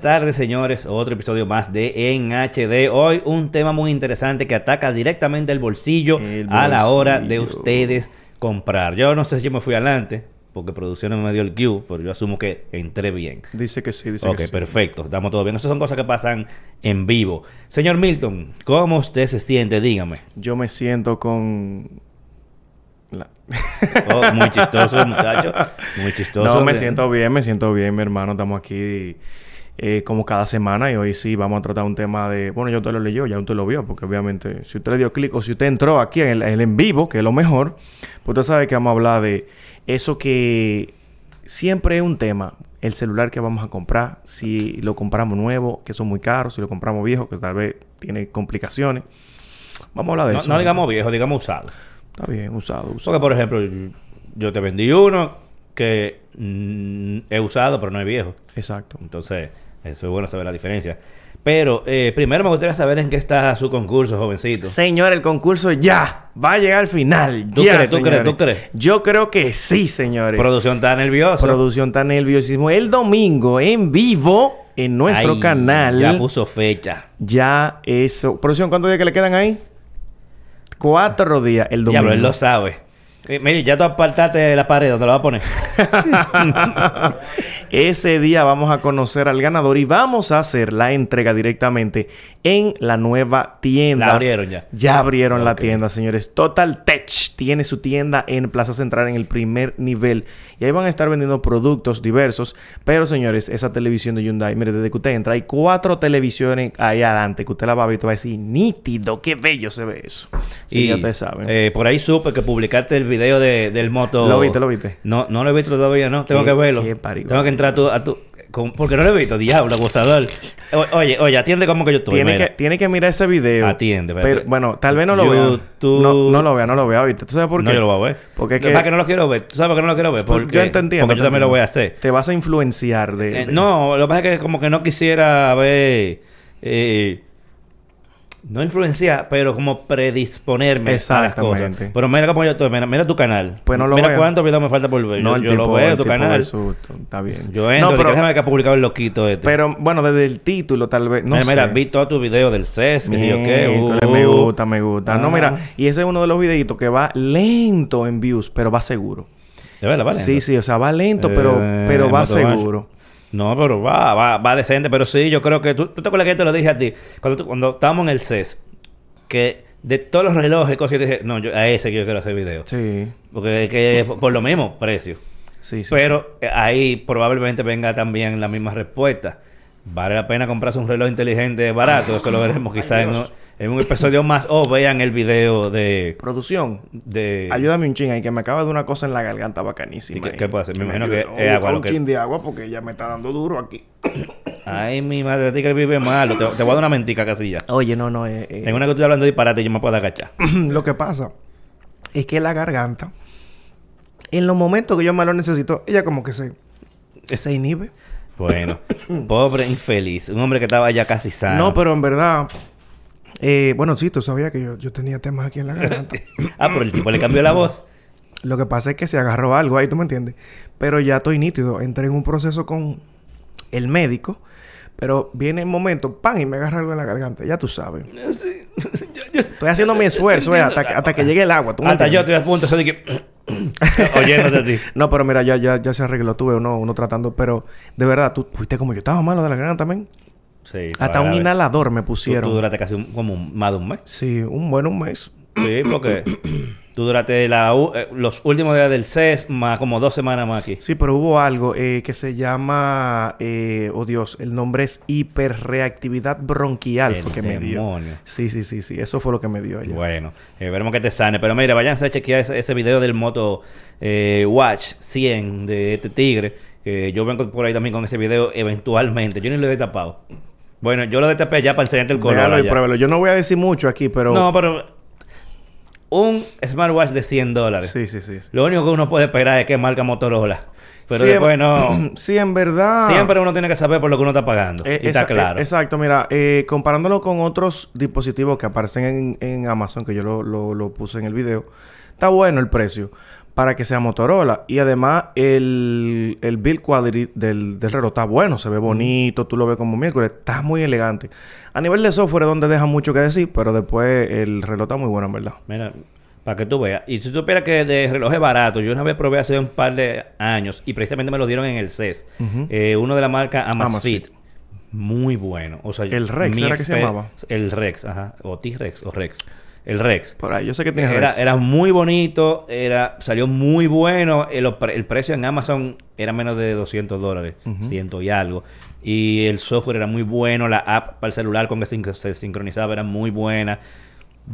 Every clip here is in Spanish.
buenas tardes, señores. Otro episodio más de En HD. Hoy un tema muy interesante que ataca directamente el bolsillo, El a la hora de ustedes comprar. Yo no sé si yo me fui adelante, porque producción no me dio el cue, pero yo asumo que entré bien. Dice que sí, dice Ok, que sí. perfecto. Estamos todo bien. Estas son cosas que pasan en vivo. Señor Milton, ¿cómo usted se siente? Dígame. Yo me siento con... la- Oh, muy chistoso, muchacho. Muy chistoso. No, me siento bien, me siento bien, mi hermano. Estamos aquí eh, como cada semana y hoy sí vamos a tratar un tema de... Bueno, yo te lo leyó, ya usted lo vio, porque obviamente si usted le dio clic o si usted entró aquí en el, en el en vivo, que es lo mejor, pues usted sabe que vamos a hablar de eso que siempre es un tema. El celular que vamos a comprar, si lo compramos nuevo, que son muy caros, si lo compramos viejo, que tal vez tiene complicaciones. Vamos a hablar de No, eso. no digamos viejo, digamos usado. Está bien, usado, usado. Porque, por ejemplo, yo- yo te vendí uno que mm, he usado, pero no es viejo. Exacto. Entonces, eso es bueno saber la diferencia. Pero eh, primero me gustaría saber en qué está su concurso, jovencito. Señor, el concurso ya va a llegar al final. ¿Tú ya, crees? ¿Tú crees? ¿Tú crees? Yo creo que sí, señores. Producción está nerviosa. Producción está nerviosismo. El domingo en vivo en nuestro Ay, canal. Ya puso fecha. Ya eso. Producción, ¿cuántos días que le quedan ahí? Cuatro días el domingo. Diablo, él lo sabe. Eh, mire, ya tú apartaste la pared, ¿dónde lo vas a poner? Ese día vamos a conocer al ganador y vamos a hacer la entrega directamente en la nueva tienda. La abrieron ya. Ya abrieron la tienda, señores. Total Tech tiene su tienda en Plaza Central en el primer nivel. Y ahí van a estar vendiendo productos diversos. Pero, señores, esa televisión de Hyundai, mire, desde que usted entra, hay cuatro televisiones ahí adelante que usted la va a ver y te va a decir, nítido, qué bello se ve eso. Sí, ya ustedes saben. eh, por ahí supe que publicaste el video de- del moto. ¿Lo viste, lo viste? No, no lo he visto todavía, no. Tengo Qué- que verlo. Tengo que entrar a tu, a tu- con- porque no lo he visto, diablo, gozador. Oye, oye, atiende como que yo estoy. Tiene mira. que, tiene que mirar ese video. Atiende, espérate. Pero, bueno, tal vez no lo vea. No, no lo vea, no lo vea, ¿viste? ¿Tú sabes por qué? No, yo lo voy a ver. Porque Lo que es que no lo quiero ver. ¿Tú sabes por qué no lo quiero ver? Porque, yo te entiendo. porque yo también lo voy a hacer. Te vas a influenciar de... Eh, de- no, lo que pasa es que como que no quisiera ver... eh, no influenciar, pero como predisponerme a las cosas. Pero mira cómo yo estoy. Mira, mira tu canal. Pues no lo Mira veo. cuántos videos me falta por ver. No, yo el yo tipo, lo veo, el tu tipo canal. del susto. Está bien. Yo entro. No, pero, déjame que ha publicado el loquito este. pero, bueno, desde el título tal vez... No mira, sé. mira, vi todo tu video del CES. Que yo qué. Uh, me gusta, me gusta. No, ah. mira, y ese es uno de los videitos que va lento en views, pero va seguro. De verdad, vale. Sí, sí, o sea, va lento, pero, Eh, pero va seguro. No, pero va, va, va decente. Pero sí, yo creo que... ¿Tú, tú te acuerdas que yo te lo dije a ti? Cuando, tú- cuando estábamos en el CES. Que de todos los relojes y cosas, yo dije... No, yo, a ese que yo quiero hacer video. Sí, Porque es que por- por lo mismo precio. sí, sí. Pero ahí probablemente venga también la misma respuesta. ¿Vale la pena comprarse un reloj inteligente barato? Eso lo veremos quizás en, un- en un episodio más. O vean el video de... Producción, de ayúdame un ching ahí, que me acaba de una cosa en la garganta bacanísima. ¿Y qué- qué puedo hacer? Me imagino que es agua un que- chin de agua porque ya me está dando duro aquí. Ay, mi madre, a ti que vive malo. Te, te voy a dar una mentica casi ya. Oye, no, no, eh, eh, En una que estoy hablando de disparate yo me puedo agachar. lo que pasa es que la garganta, en los momentos que yo más lo necesito, ella como que se, se inhibe. Bueno, pobre infeliz. Un hombre que estaba ya casi sano. No, pero en verdad, eh, bueno, sí, tú sabías que yo, yo tenía temas aquí en la garganta. Ah, pero el tipo le cambió la voz. lo que pasa es que se agarró algo ahí, ¿tú me entiendes? Pero ya estoy nítido. Entré en un proceso con el médico. Pero viene el momento, ¡pam! Y me agarra algo en la garganta. Ya tú sabes. Sí. Yo- yo- Estoy haciendo mi esfuerzo, eh, hasta, que, hasta que llegue el agua. ¿tú me Hasta yo estoy a punto de que... Oyéndote a ti. No, pero mira, ya, ya, ya se arregló. Tuve uno, uno tratando. Pero de verdad, tú fuiste como yo. Estaba malo de la garganta también. Sí. Hasta un inhalador me pusieron. tú duraste casi un- como un- más de un mes. Sí, un buen un mes. Sí, porque tú duraste la eh, los últimos días del CES más como dos semanas más aquí. Sí, pero hubo algo eh, que se llama, eh, oh Dios, el nombre es hiperreactividad bronquial, El fue que me dio. demonio. Sí, sí, sí, sí, eso fue lo que me dio ella. Bueno, eh, veremos que te sane. Pero mira, váyanse a chequear ese, ese video del Moto eh, Watch 100 de este tigre. Que yo vengo por ahí también con ese video eventualmente. Yo ni lo he destapado. Bueno, yo lo destapé ya para enseñarte el color. Déjalo y allá. Yo no voy a decir mucho aquí, pero... No, pero un smartwatch de 100 dólares. Sí, sí, sí. sí. Lo único que uno puede esperar es que marca Motorola. Pero Sí, después en- no. sí, en verdad... Siempre uno tiene que saber por lo que uno está pagando. Eh, y está esa- claro. eh, exacto, mira, eh, comparándolo con otros dispositivos que aparecen en, en Amazon, que yo lo, lo- lo puse en el video, está bueno el precio. Para que sea Motorola. Y además, el, el build quality del, del reloj está bueno, se ve bonito, tú lo ves como miércoles, está muy elegante. A nivel de software es donde deja mucho que decir, pero después el reloj está muy bueno, en verdad. Mira, para que tú veas. Y si tú supieras que de relojes baratos, yo una vez probé hace un par de años y precisamente me lo dieron en el CES. Eh, uno de la marca Amazfit. Amazfit. Muy bueno. O sea, El Rex, ¿era que se llamaba? El Rex, ajá. O T-Rex o Rex. El Rex. Por ahí, yo sé que tiene Era, Rex. era muy bonito, era, salió muy bueno. El, el precio en Amazon era menos de 200 dólares, ciento y algo. Y el software era muy bueno, la app para el celular con que se, se sincronizaba era muy buena.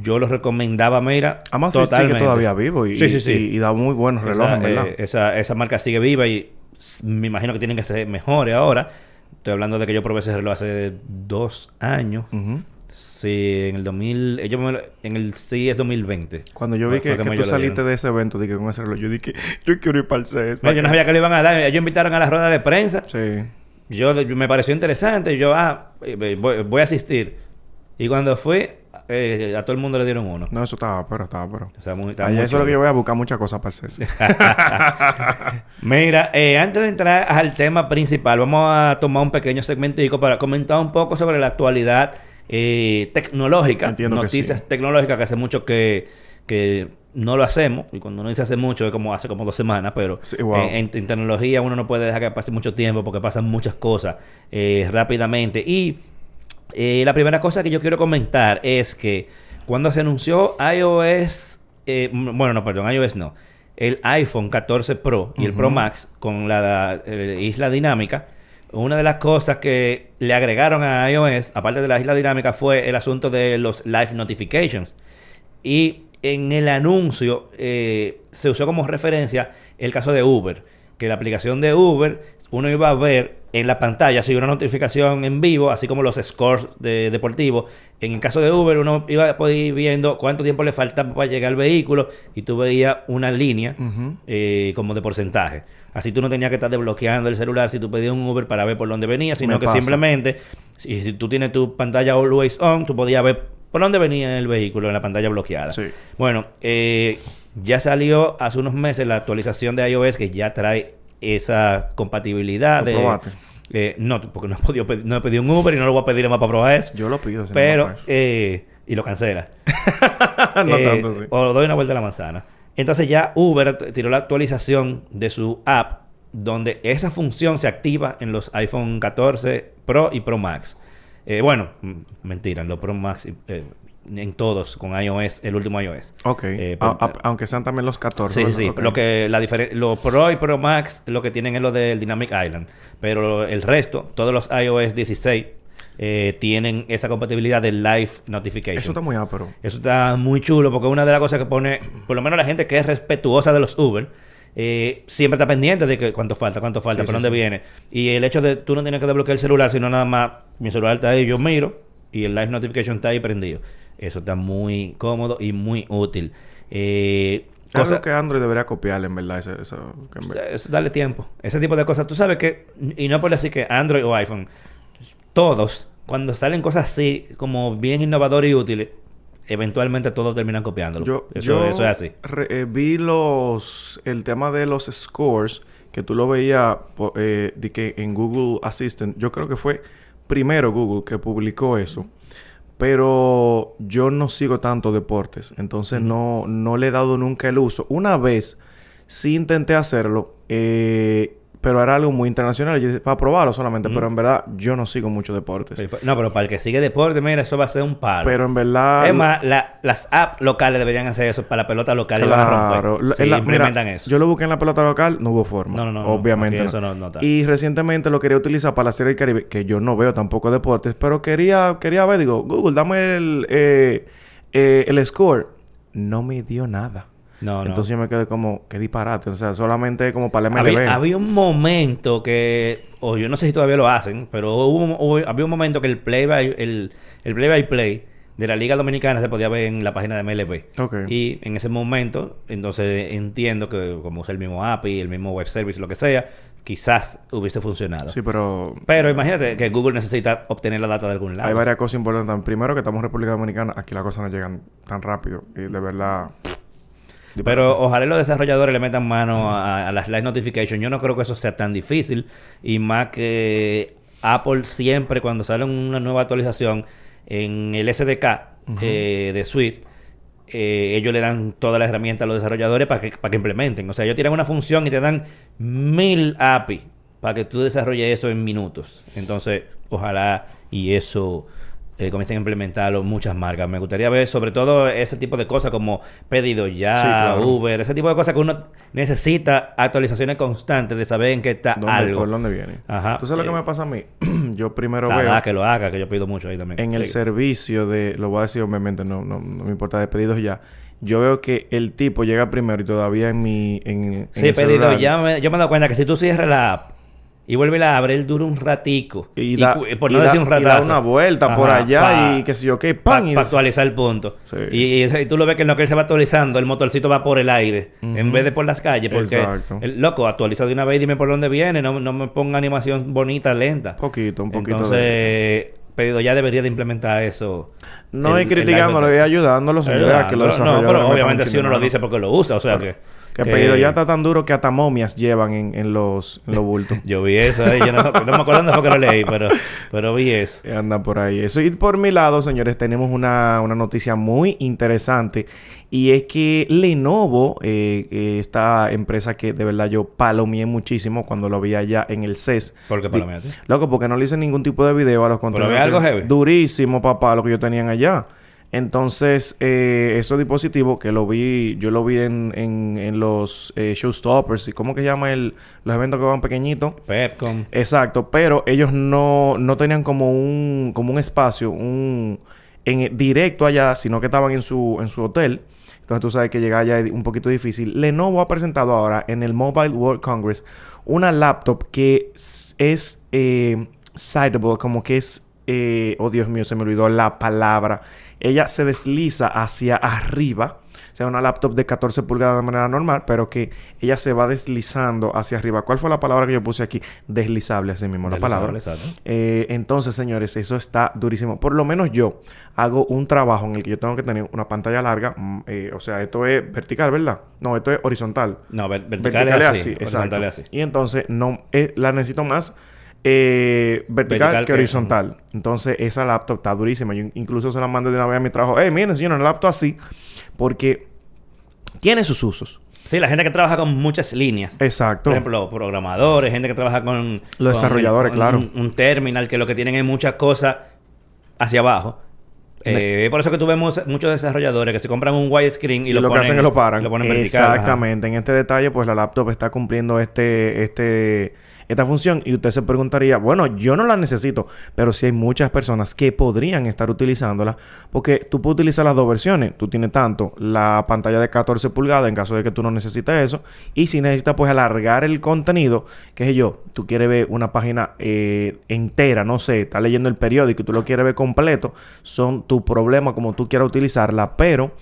Yo lo recomendaba, mira, Amazfit sigue todavía vivo y, Sí, sí, sí. y- y da muy buenos relojes, verdad. eh, esa, esa marca sigue viva y me imagino que tienen que ser mejores ahora. Estoy hablando de que yo probé ese reloj hace dos años. Sí, en el 2000... Ellos me lo- en el sí es 2020. Cuando yo vi que, que me tú lo saliste de ese evento, dije con ese reloj, yo dije, yo quiero ir para el CES. No, yo no sabía que le iban a dar. Ellos invitaron a la rueda de prensa. Sí. Yo me pareció interesante. Yo, ah, eh, voy, voy a asistir. Y cuando fui, eh, a todo el mundo le dieron uno. No, eso estaba, pero estaba, pero. O sea, muy, estaba Allá muy eso es lo que yo voy a buscar muchas cosas para el CES. Mira, eh, antes de entrar al tema principal, vamos a tomar un pequeño segmentico para comentar un poco sobre la actualidad eh, tecnológica. Entiendo que noticias sí. tecnológicas que hace mucho que, que no lo hacemos. Y cuando uno dice hace mucho, es como hace como dos semanas. Pero Sí, wow. en, en- en tecnología uno no puede dejar que pase mucho tiempo porque pasan muchas cosas eh, rápidamente. Y eh, la primera cosa que yo quiero comentar es que cuando se anunció iOS, eh, bueno, no, perdón, iOS no, el iPhone 14 Pro y el Pro. Max con la isla dinámica, una de las cosas que le agregaron a iOS, aparte de la isla dinámica, fue el asunto de los live notifications. Y en el anuncio eh, se usó como referencia el caso de Uber, que la aplicación de Uber uno iba a ver en la pantalla si una notificación en vivo, así como los scores de deportivos. En el caso de Uber uno iba a poder ir viendo cuánto tiempo le falta para llegar al vehículo y tú veías una línea eh, como de porcentaje. Así tú no tenías que estar desbloqueando el celular si tú pedías un Uber para ver por dónde venía, sino Me que pasa. simplemente, si, si tú tienes tu pantalla always on, tú podías ver por dónde venía el vehículo en la pantalla bloqueada. Sí. Bueno, eh, ya salió hace unos meses la actualización de iOS que ya trae esa compatibilidad. ¿Lo de, eh, no, porque no he, podido pedir, no he pedido un Uber y no lo voy a pedir más para probar eso. Yo lo pido. si no pero, parece. eh, y lo cancela. no Eh, tanto, sí. O doy una vuelta a la manzana. Entonces ya Uber tiró la actualización de su app donde esa función se activa en los iPhone 14 Pro y Pro Max. Eh, bueno, mentira, en los Pro Max, eh, en todos con iOS, el último iOS. Ok. eh, A- a- aunque sean también los 14. Sí, sí. Lo que la los Pro y Pro Max lo que tienen es lo del Dynamic Island. Pero el resto, todos los iOS 16 eh, tienen esa compatibilidad de Live Notification. Eso está muy ápero. Eso está muy chulo porque una de las cosas que pone, por lo menos la gente que es respetuosa de los Uber, eh, siempre está pendiente de que cuánto falta, cuánto falta, Sí, por sí, dónde sí. viene. Y el hecho de tú no tienes que desbloquear el celular, sino nada más mi celular está ahí, yo miro y el live notification está ahí prendido. Eso está muy cómodo y muy útil. Eh, cosa- algo que Android debería copiarle, en verdad. Eso, darle tiempo. Ese tipo de cosas. Tú sabes que, y no por decir que Android o iPhone, todos, cuando salen cosas así, como bien innovadoras y útiles, eventualmente todos terminan copiándolo. Yo, eso, yo eso es así. re- eh, vi los el tema de los scores que tú lo veías eh, de que en Google Assistant. Yo creo que fue primero Google que publicó eso. Pero yo no sigo tanto deportes. Entonces no, no le he dado nunca el uso. Una vez sí intenté hacerlo. eh, pero era algo muy internacional. Yo dije, para probarlo solamente. Pero en verdad yo no sigo mucho deportes. Sí, No, pero para el que sigue deporte, mira, eso va a ser un paro. Pero en verdad... es más, la- las apps locales deberían hacer eso para la pelota local y van a Claro. romper. La- implementan mira, eso. Yo lo busqué en la pelota local, no hubo forma. No, no, no. Obviamente. No. eso no-. Y recientemente lo quería utilizar para la Serie del Caribe, que yo no veo tampoco deportes, pero quería, quería ver, digo, Google, dame el, eh, eh, el score. No me dio nada. No, no. Entonces yo me quedé como, qué disparate. O sea, solamente como para el MLB. Había, había un momento que, o yo no sé si todavía lo hacen, pero hubo, hubo- había un momento que el play by, el, el play by play de la Liga Dominicana se podía ver en la página de MLB. Ok. Y en ese momento, entonces entiendo que como usa el mismo API, el mismo web service, lo que sea, quizás hubiese funcionado. Sí, pero Pero imagínate que Google necesita obtener la data de algún lado. hay varias cosas importantes. Primero, que estamos en República Dominicana, aquí las cosas no llegan tan rápido. Y de verdad... Pero ojalá los desarrolladores le metan mano a, a las live notifications. Yo no creo que eso sea tan difícil. Y más que Apple siempre cuando sale una nueva actualización en el SDK eh, de Swift, eh, ellos le dan todas las herramientas a los desarrolladores para que, para que implementen. O sea, ellos tiran una función y te dan mil API para que tú desarrolles eso en minutos. Entonces, ojalá y eso eh, comiencen a implementarlo muchas marcas. Me gustaría ver sobre todo ese tipo de cosas como pedido ya, Sí, claro. Uber, ese tipo de cosas que uno necesita actualizaciones constantes de saber en qué está ¿Dónde, algo. ¿Por dónde viene? Ajá. ¿Tú sabes lo Eh, que me pasa a mí? Yo primero Nada, veo que lo haga, que yo pido mucho ahí también. en el servicio de... Lo voy a decir obviamente, no, no, no me importa de pedidos ya. Yo veo que el tipo llega primero y todavía en mi... En, en Sí, el pedido ya. Me, yo me he dado cuenta que si tú cierras la app y vuelves y la abres, él dura un ratico. Y, da, cu- por y no da- decir un y da ratazo. una vuelta por allá pa- y que si yo qué, Para pan. y des- actualizar el punto. Sí. Y, y y tú lo ves que en lo que él se va actualizando, el motorcito va por el aire, en vez de por las calles. Porque, Exacto. el, loco, actualiza de una vez y dime por dónde viene. No, no me ponga animación bonita, lenta. poquito, un poquito Entonces, de... pedido ya debería de implementar eso. No El- el criticándolo, es ayudándolo, a que los No, pero obviamente si uno lo dice porque lo usa, o sea que... Que pedido ya está tan duro que hasta momias llevan en, en los, en los bultos. Yo vi eso, eh, yo no, no me acuerdo dónde fue que lo leí, pero, pero vi eso. Anda por ahí. Eso. Y por mi lado, señores, tenemos una, una noticia muy interesante. Y es que Lenovo, eh, eh, esta empresa que de verdad yo palomeé muchísimo cuando lo vi allá en el CES. ¿Por qué palomeaste? Loco, porque no le hice ningún tipo de video a los contenidos. ve algo heavy? Durísimo, papá, lo que yo tenían allá. Entonces, eh, esos dispositivos que lo vi, yo lo vi en, en, en los eh, showstoppers y cómo que llama el, los eventos que van pequeñitos. Pepcom. Exacto, pero ellos no, no tenían como un, como un espacio, un en, directo allá, sino que estaban en su, en su hotel. Entonces tú sabes que llegar allá es un poquito difícil. Lenovo ha presentado ahora en el Mobile World Congress una laptop que es eh, como que es, eh, oh Dios mío, se me olvidó la palabra. Ella se desliza hacia arriba. O sea, una laptop de 14 pulgadas de manera normal, pero que ella se va deslizando hacia arriba. ¿Cuál fue la palabra que yo puse aquí? Deslizable, así mismo, la palabra. Eh, entonces, señores, eso está durísimo. Por lo menos yo hago un trabajo en el que yo tengo que tener una pantalla larga. mm, eh, o sea, esto es vertical, ¿verdad? No, esto es horizontal. No, ver- vertical, es así. exacto. horizontal es así. Y entonces no eh, la necesito más eh, vertical, Vertical que que- horizontal. Entonces esa laptop está durísima. Yo incluso se la mandé de una vez a mi trabajo. Eh, miren, señor, una laptop así. Porque tiene sus usos. Sí, la gente que trabaja con muchas líneas. Exacto. Por ejemplo, programadores, gente que trabaja con... Los con desarrolladores, con claro. Un, un terminal que lo que tienen es muchas cosas hacia abajo. Eh, por eso que tú vemos muchos desarrolladores que se compran un widescreen y, y lo, lo, ponen, que hacen es lo paran. Lo ponen vertical. ajá. Exactamente. En este detalle, pues la laptop está cumpliendo este, este, esta función. Y usted se preguntaría, bueno, yo no la necesito, pero sí hay muchas personas que podrían estar utilizándola. Porque tú puedes utilizar las dos versiones. Tú tienes tanto la pantalla de 14 pulgadas en caso de que tú no necesites eso. Y si necesitas, pues alargar el contenido, qué sé yo, tú quieres ver una página eh, entera, no sé, estás leyendo el periódico y tú lo quieres ver completo, son tu problema como tú quieras utilizarla, pero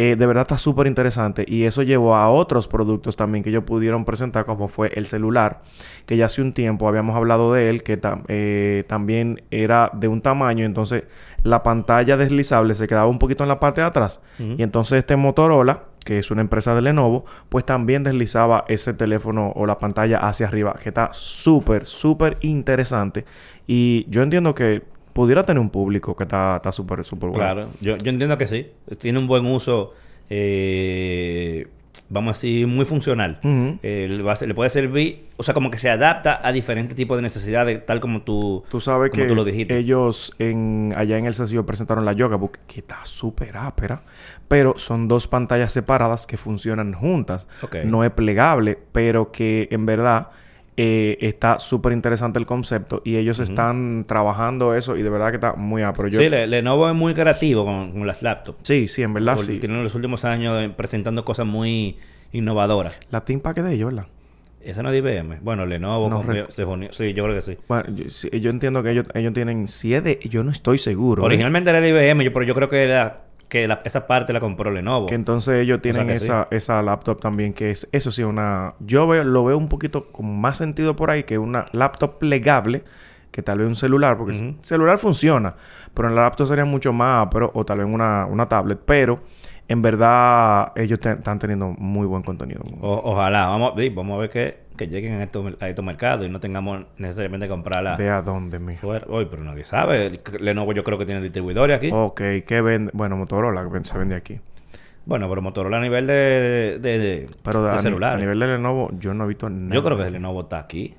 eh, de verdad está súper interesante y eso llevó a otros productos también que ellos pudieron presentar como fue el celular que ya hace un tiempo habíamos hablado de él que tam- eh, también era de un tamaño entonces la pantalla deslizable se quedaba un poquito en la parte de atrás. Y entonces este Motorola que es una empresa de Lenovo pues también deslizaba ese teléfono o la pantalla hacia arriba que está súper súper interesante. Y yo entiendo que pudiera tener un público que está está súper súper bueno Claro, yo, yo entiendo que sí. Tiene un buen uso, eh, vamos a decir, muy funcional. Eh, le, va a ser- le puede servir, o sea, como que se adapta a diferentes tipos de necesidades, tal como tú, Tú sabes como que tú lo dijiste. ellos en, allá en el sencillo presentaron la Yoga Book, que está súper ápera, pero son dos pantallas separadas que funcionan juntas. No es plegable, pero que en verdad eh, está súper interesante el concepto y ellos están trabajando eso y de verdad que está muy. Yo, Sí, Le- Lenovo es muy creativo con, con las laptops. sí, sí, en verdad sí. Tienen los últimos años eh, presentando cosas muy innovadoras. La ThinkPad que de ellos, ¿verdad? Esa no es de IBM. Bueno, Lenovo No compró- se unió- Sí, yo creo que sí. Bueno, yo, sí, yo entiendo que ellos, ellos tienen... Si es de... Yo no estoy seguro. ¿eh? Originalmente era de IBM, yo, pero yo creo que, era, que la- esa parte la compró Lenovo. Que entonces ellos tienen esa, esa laptop también que es, eso sí, una... Yo veo, lo veo un poquito con más sentido por ahí que una laptop plegable que tal vez un celular, porque el celular funciona, pero en la laptop sería mucho más, pero, o tal vez una, una tablet, pero en verdad ellos te- están teniendo muy buen contenido. O- ojalá, vamos, vamos a ver que, que lleguen a estos, a estos mercados y no tengamos necesariamente que comprarla ¿De a dónde, mijo? fuera. Uy, pero nadie sabe. Lenovo yo creo que tiene distribuidores aquí. Ok, ¿qué vende? Bueno, Motorola se vende aquí. Bueno, pero Motorola a nivel de, de, de, Pero de a, ni- celular. a nivel de Lenovo, yo no he visto nada. Yo creo que Lenovo está aquí.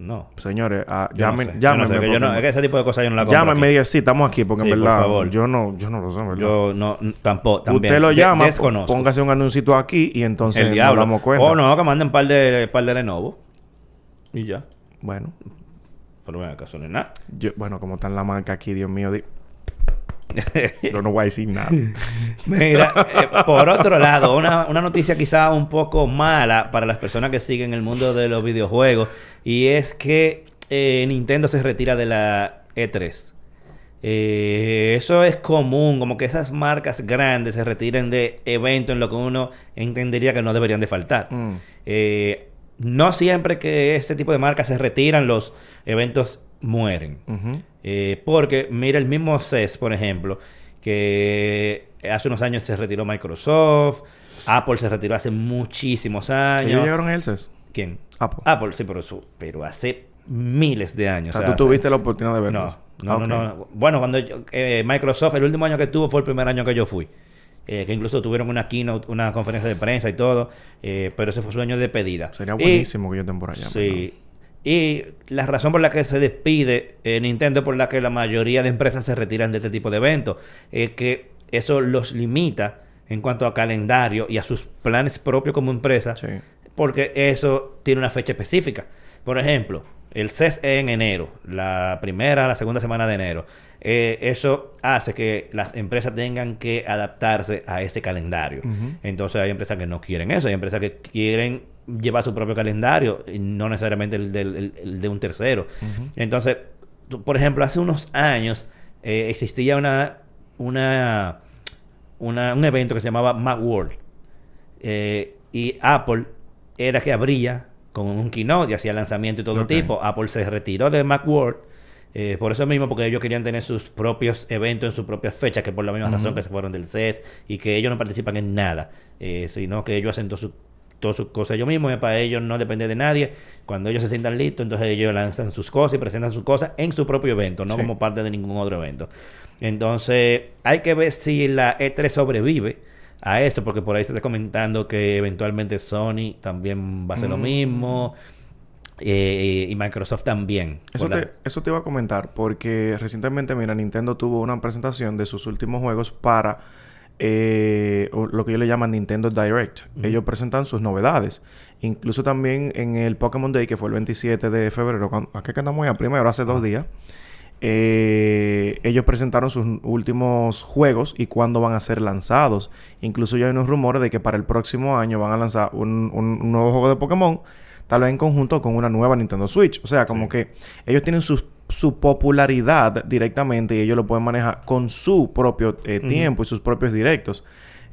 No. Señores, ah, llamen, es que ese tipo de cosas yo no la compro. Llámenme y diga, sí, estamos aquí, porque Sí, en por verdad, favor. yo no, yo no lo sé, ¿verdad? Yo no, tampoco, también. Usted lo llama, desconozco. póngase un anuncito aquí y entonces el nos diablo. damos cuenta. O no, que manden un par de, par de Lenovo. Y ya. Bueno, Pero bueno, acaso no es nada. yo, bueno, como está en la marca aquí, Dios mío, di- yo no voy a decir nada. Mira, eh, por otro lado, una, una noticia quizá un poco mala para las personas que siguen el mundo de los videojuegos y es que eh, Nintendo se retira de la E3. Eh, eso es común, como que esas marcas grandes se retiren de eventos en lo que uno entendería que no deberían de faltar. Mm. Eh, no siempre que ese tipo de marcas se retiran, los eventos mueren. Ujú. Eh, porque mira el mismo CES, por ejemplo, que hace unos años se retiró Microsoft, Apple se retiró hace muchísimos años. ¿Ellos llegaron el CES? ¿Quién? Apple. Apple, sí, pero, su- pero hace miles de años. o sea, o sea, tú hace- tuviste la oportunidad de verlo. No, no, no, no. Bueno, cuando yo- eh, Microsoft, el último año que tuvo fue el primer año que yo fui. Eh, que incluso tuvieron una keynote, una conferencia de prensa y todo, eh, pero ese fue su año de despedida. Sería Y- buenísimo que yo estén por allá. Sí. Y la razón por la que se despide eh, Nintendo, por la que la mayoría de empresas se retiran de este tipo de eventos, es que eso los limita en cuanto a calendario y a sus planes propios como empresa, Sí. porque eso tiene una fecha específica. Por ejemplo, el CES es en enero, la primera, la segunda semana de enero. Eh, eso hace que las empresas tengan que adaptarse a ese calendario. Entonces hay empresas que no quieren eso, hay empresas que quieren llevar su propio calendario y no necesariamente el, del- el- el de un tercero. Entonces, tú- por ejemplo, hace unos años eh, existía una, una, una- un evento que se llamaba Macworld. Eh, y Apple era que abría con un keynote y hacía lanzamiento y todo tipo. Apple se retiró de Macworld. eh, por eso mismo, porque ellos querían tener sus propios eventos en sus propias fechas, que por la misma razón que se fueron del CES y que ellos no participan en nada, eh, sino que ellos hacen todo su- todas sus cosas ellos mismos y para ellos no depende de nadie. Cuando ellos se sientan listos, entonces ellos lanzan sus cosas y presentan sus cosas en su propio evento, no Sí. como parte de ningún otro evento. Entonces, hay que ver si la E3 sobrevive a eso, porque por ahí se está comentando que eventualmente Sony también va a hacer lo Mm. mismo eh, y Microsoft también. Eso la- te, eso te iba a comentar porque recientemente, mira, Nintendo tuvo una presentación de sus últimos juegos para eh, o lo que ellos le llaman Nintendo Direct. Ellos presentan sus novedades. Incluso también en el Pokémon Day, que fue el 27 de febrero, cuando, ¿a qué que andamos ya? Primero, hace dos días. eh, ellos presentaron sus últimos juegos y cuándo van a ser lanzados. Incluso ya hay unos rumores de que para el próximo año van a lanzar un, un- un nuevo juego de Pokémon, tal vez en conjunto con una nueva Nintendo Switch. O sea, como Sí. que ellos tienen sus- su popularidad directamente y ellos lo pueden manejar con su propio eh, tiempo y sus propios directos.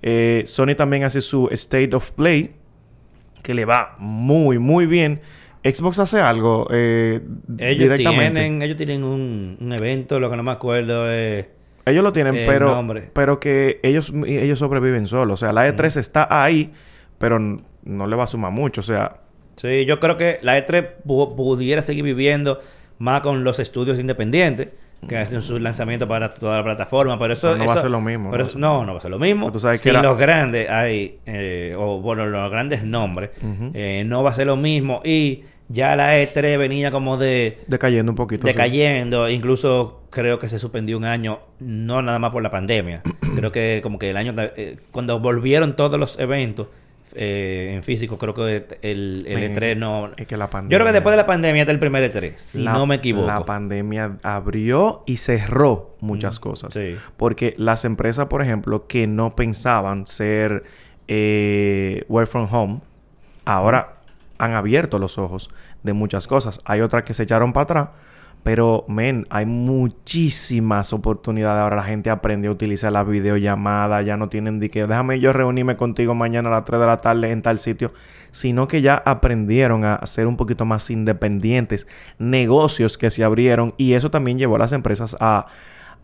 Eh, Sony también hace su State of Play, que le va muy, muy bien. Xbox hace algo eh, ellos directamente. tienen, ellos tienen un, un evento, lo que no me acuerdo es... Ellos lo tienen, pero, nombre. pero que ellos, ellos sobreviven solos. O sea, la E3 está ahí, pero no le va a sumar mucho. O sea, Sí, yo creo que la E3 pu- pudiera seguir viviendo más con los estudios independientes que hacen sus lanzamientos para toda la plataforma, pero eso Pero no va a ser lo mismo, pero ¿no? no, no va a ser lo mismo. Pero tú sabes si que los grandes hay, eh, o bueno, los grandes nombres, eh, no va a ser lo mismo. Y ya la E3 venía como de decayendo un poquito. sí. decayendo, incluso creo que se suspendió un año, no nada más por la pandemia. creo que como que el año, eh, cuando volvieron todos los eventos eh, en físico, creo que el, el Men, E3 no... Es que la pandemia... Yo creo que después de la pandemia está el primer E3, si la- no me equivoco. La pandemia abrió y cerró muchas Mm, cosas. sí. Porque las empresas, por ejemplo, que no pensaban ser eh, work from home, ahora han abierto los ojos de muchas cosas. Hay otras que se echaron para atrás. Pero, men, hay muchísimas oportunidades. Ahora la gente aprendió a utilizar la videollamada. Ya no tienen de que déjame yo reunirme contigo mañana a las 3 de la tarde en tal sitio. Sino que ya aprendieron a ser un poquito más independientes. Negocios que se abrieron. Y eso también llevó a las empresas a,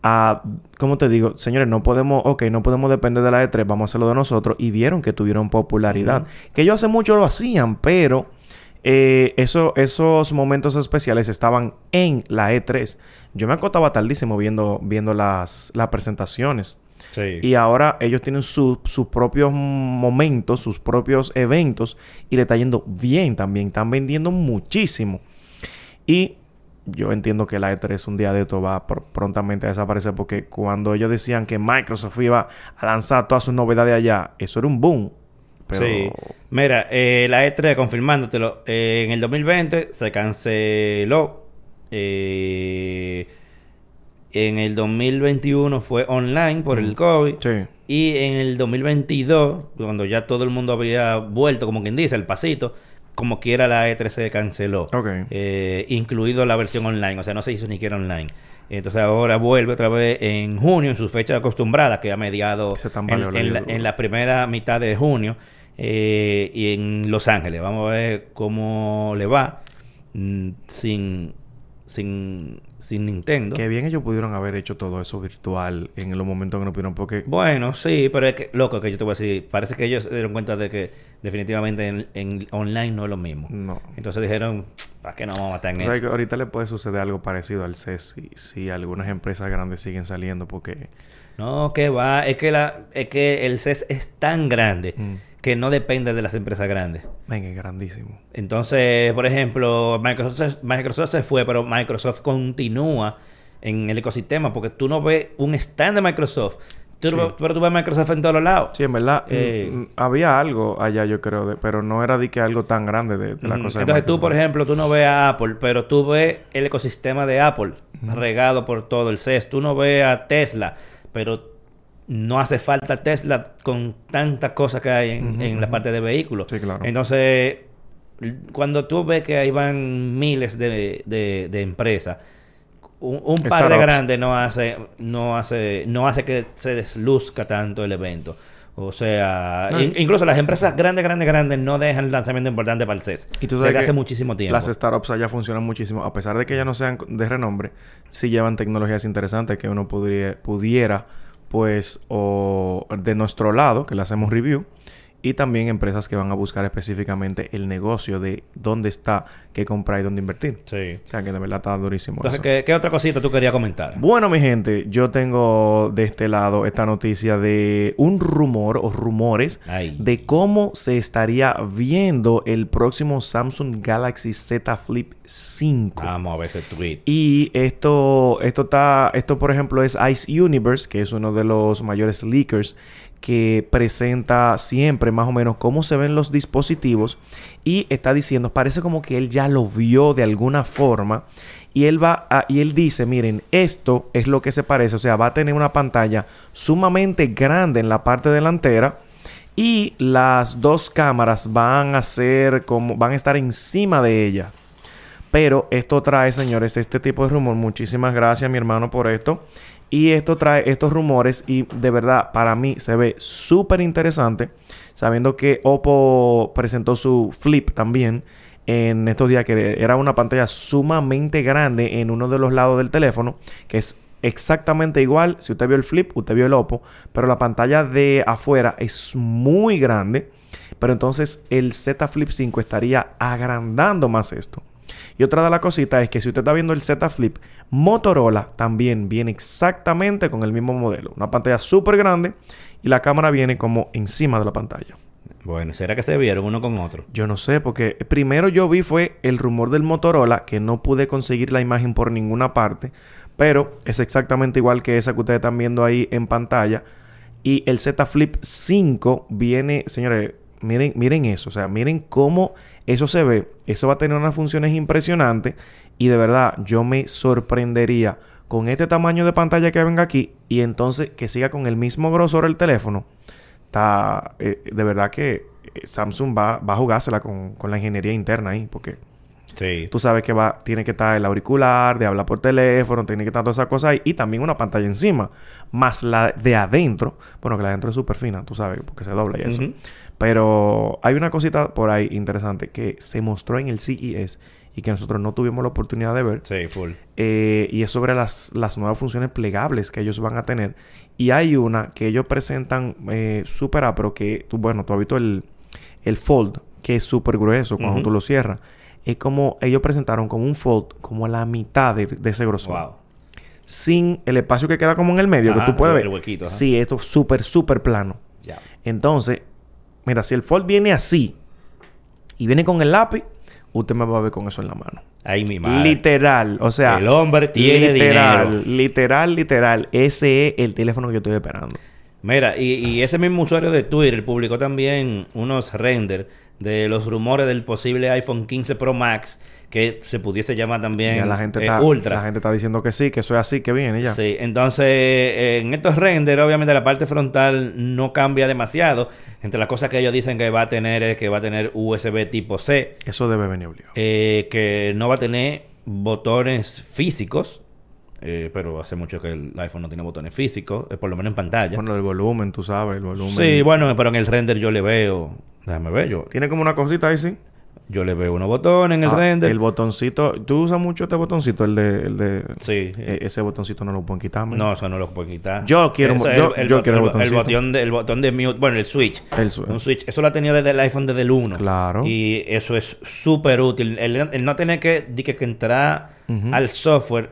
a, ¿cómo te digo? Señores, no podemos, ok, no podemos depender de la E3, vamos a hacerlo de nosotros. Y vieron que tuvieron popularidad. Que ellos hace mucho lo hacían, pero eh, eso, esos momentos especiales estaban en la E3. Yo me acostaba tardísimo viendo, viendo las, las presentaciones. Sí. Y ahora ellos tienen su- sus propios momentos, sus propios eventos y le está yendo bien también. Están vendiendo muchísimo. Y yo entiendo que la E3 un día de esto va pr- prontamente a desaparecer porque cuando ellos decían que Microsoft iba a lanzar todas sus novedades allá, eso era un boom. Pero Sí. Mira, eh, la E3, confirmándotelo, eh, en el 2020 se canceló. eh, en el 2021 fue online por el COVID. sí. Y en el 2022, cuando ya todo el mundo había vuelto, como quien dice, el pasito, como quiera la E3 se canceló. Eh, incluido la versión online, o sea, no se hizo ni siquiera online. Entonces ahora vuelve otra vez en junio, en su fecha acostumbrada, que a mediados, en, en la, en la primera mitad de junio, eh, y en Los Ángeles. Vamos a ver cómo le va mm, sin, sin, sin Nintendo. Que bien ellos pudieron haber hecho todo eso virtual en los momentos que no pudieron porque... Bueno, sí, pero es que, loco, que yo te voy a decir, parece que ellos se dieron cuenta de que definitivamente en, en online no es lo mismo. No. Entonces dijeron, ¿para qué no vamos a matar en O sea, esto? que ahorita le puede suceder algo parecido al CES si, si algunas empresas grandes siguen saliendo porque... No, que va, es que la, es que el CES es tan grande Mm. Que no depende de las empresas grandes. Venga, grandísimo. Entonces, por ejemplo, Microsoft, se- Microsoft se fue, pero Microsoft continúa en el ecosistema porque tú no ves un stand de Microsoft, tú Sí. pero tú ves Microsoft en todos los lados. Sí, en verdad, Eh, mm, mm, había algo allá, yo creo, de- pero no era de que algo tan grande de, de la cosa. de Entonces tú, por ejemplo, tú no ves a Apple, pero tú ves el ecosistema de Apple regado por todo el CES. Tú no ves a Tesla, pero no hace falta Tesla con tantas cosas que hay en, la parte de vehículos. Sí, claro. Entonces, cuando tú ves que ahí van miles de, de- de empresas, un, un par de grandes no hace, no hace, no hace que se desluzca tanto el evento. O sea, No, in- y- incluso las empresas grandes, grandes, grandes no dejan el lanzamiento importante para el CES. Y tú sabes desde que hace muchísimo tiempo. Las startups allá funcionan muchísimo. A pesar de que ya no sean de renombre, sí llevan tecnologías interesantes que uno pudiera, pudiera pues, o de nuestro lado, que le hacemos review, y también empresas que van a buscar específicamente el negocio de dónde está, qué comprar y dónde invertir. Sí. O sea, que de verdad está durísimo. Entonces, eso. ¿qué, qué otra cosita tú querías comentar? Bueno, mi gente, yo tengo de este lado esta noticia de un rumor o rumores Ay. de cómo se estaría viendo el próximo Samsung Galaxy Z Flip 5. Vamos a ver ese tweet. Y esto, esto está, esto por ejemplo es Ice Universe, que es uno de los mayores leakers que presenta siempre más o menos cómo se ven los dispositivos y está diciendo, parece como que él ya lo vio de alguna forma y él va a- y él dice, miren, esto es lo que se parece, o sea, va a tener una pantalla sumamente grande en la parte delantera y las dos cámaras van a ser como van a estar encima de ella. Pero esto trae, señores, este tipo de rumor. Muchísimas gracias, mi hermano, por esto. Y esto trae estos rumores y de verdad para mí se ve súper interesante. Sabiendo que Oppo presentó su Flip también en estos días que era una pantalla sumamente grande en uno de los lados del teléfono. Que es exactamente igual. Si usted vio el Flip, usted vio el Oppo. Pero la pantalla de afuera es muy grande. Pero entonces el Z Flip 5 estaría agrandando más esto. Y otra de las cositas es que si usted está viendo el Z Flip, Motorola también viene exactamente con el mismo modelo. Una pantalla súper grande y la cámara viene como encima de la pantalla. Bueno, ¿será que se vieron uno con otro? Yo no sé, porque primero yo vi fue el rumor del Motorola, que no pude conseguir la imagen por ninguna parte, pero es exactamente igual que esa que ustedes están viendo ahí en pantalla. Y el Z Flip 5 viene, señores, miren, miren eso, o sea, miren cómo eso se ve. Eso va a tener unas funciones impresionantes y de verdad yo me sorprendería con este tamaño de pantalla que venga aquí y entonces que siga con el mismo grosor el teléfono. Está, eh, de verdad que eh, Samsung va, va a jugársela con, con la ingeniería interna ahí, porque Sí. Tú sabes que va, tiene que estar el auricular, de hablar por teléfono, tiene que estar todas esas cosas ahí. Y también una pantalla encima. Más la de adentro. Bueno, que la de adentro es súper fina, tú sabes, porque se dobla y eso. Pero hay una cosita por ahí interesante que se mostró en el CES y que nosotros no tuvimos la oportunidad de ver. Sí, full. Eh, y es sobre las, las nuevas funciones plegables que ellos van a tener. Y hay una que ellos presentan eh, súper pero que tú, bueno, tú has visto el, el fold, que es súper grueso cuando tú lo cierras. Es como ellos presentaron como un fold como la mitad de, de ese grosor. Wow. Sin el espacio que queda como en el medio, Ajá, que tú puedes el- ver. el huequito, ajá. Sí, esto es súper, súper plano. Entonces, mira, si el fold viene así y viene con el lápiz, usted me va a ver con eso en la mano. Ahí mi madre. Literal, o sea, El hombre tiene literal, dinero. literal, literal. Ese es el teléfono que yo estoy esperando. Mira, y, y ese mismo usuario de Twitter publicó también unos renders de los rumores del posible iPhone 15 Pro Max que se pudiese llamar también Ya la gente eh, está, Ultra. la gente está diciendo que sí, que eso es así, que viene ya. Sí, entonces eh, en estos renders obviamente la parte frontal no cambia demasiado. Entre las cosas que ellos dicen que va a tener es que va a tener USB tipo C, Eso debe venir obligado. eh, que no va a tener botones físicos, eh, pero hace mucho que el iPhone no tiene botones físicos, eh, por lo menos en pantalla. Bueno, el volumen, tú sabes, el volumen. sí, bueno, pero en el render yo le veo, déjame ver, yo, Tiene como una cosita ahí, sí. yo le veo unos botones en el Ah, render. El botoncito. ¿Tú usas mucho este botoncito? El de. El de Sí. eh, ese botoncito no lo pueden quitar, man. No, eso no lo puedo quitar. Yo quiero- Eso es yo- yo bot- quiero el el, botoncito. botón de, el botón de mute, bueno, el switch. El su- Un switch. Eso lo ha tenido desde el iPhone desde el 1. Claro. Y eso es súper útil. El, el no tener que, que, que entrar al software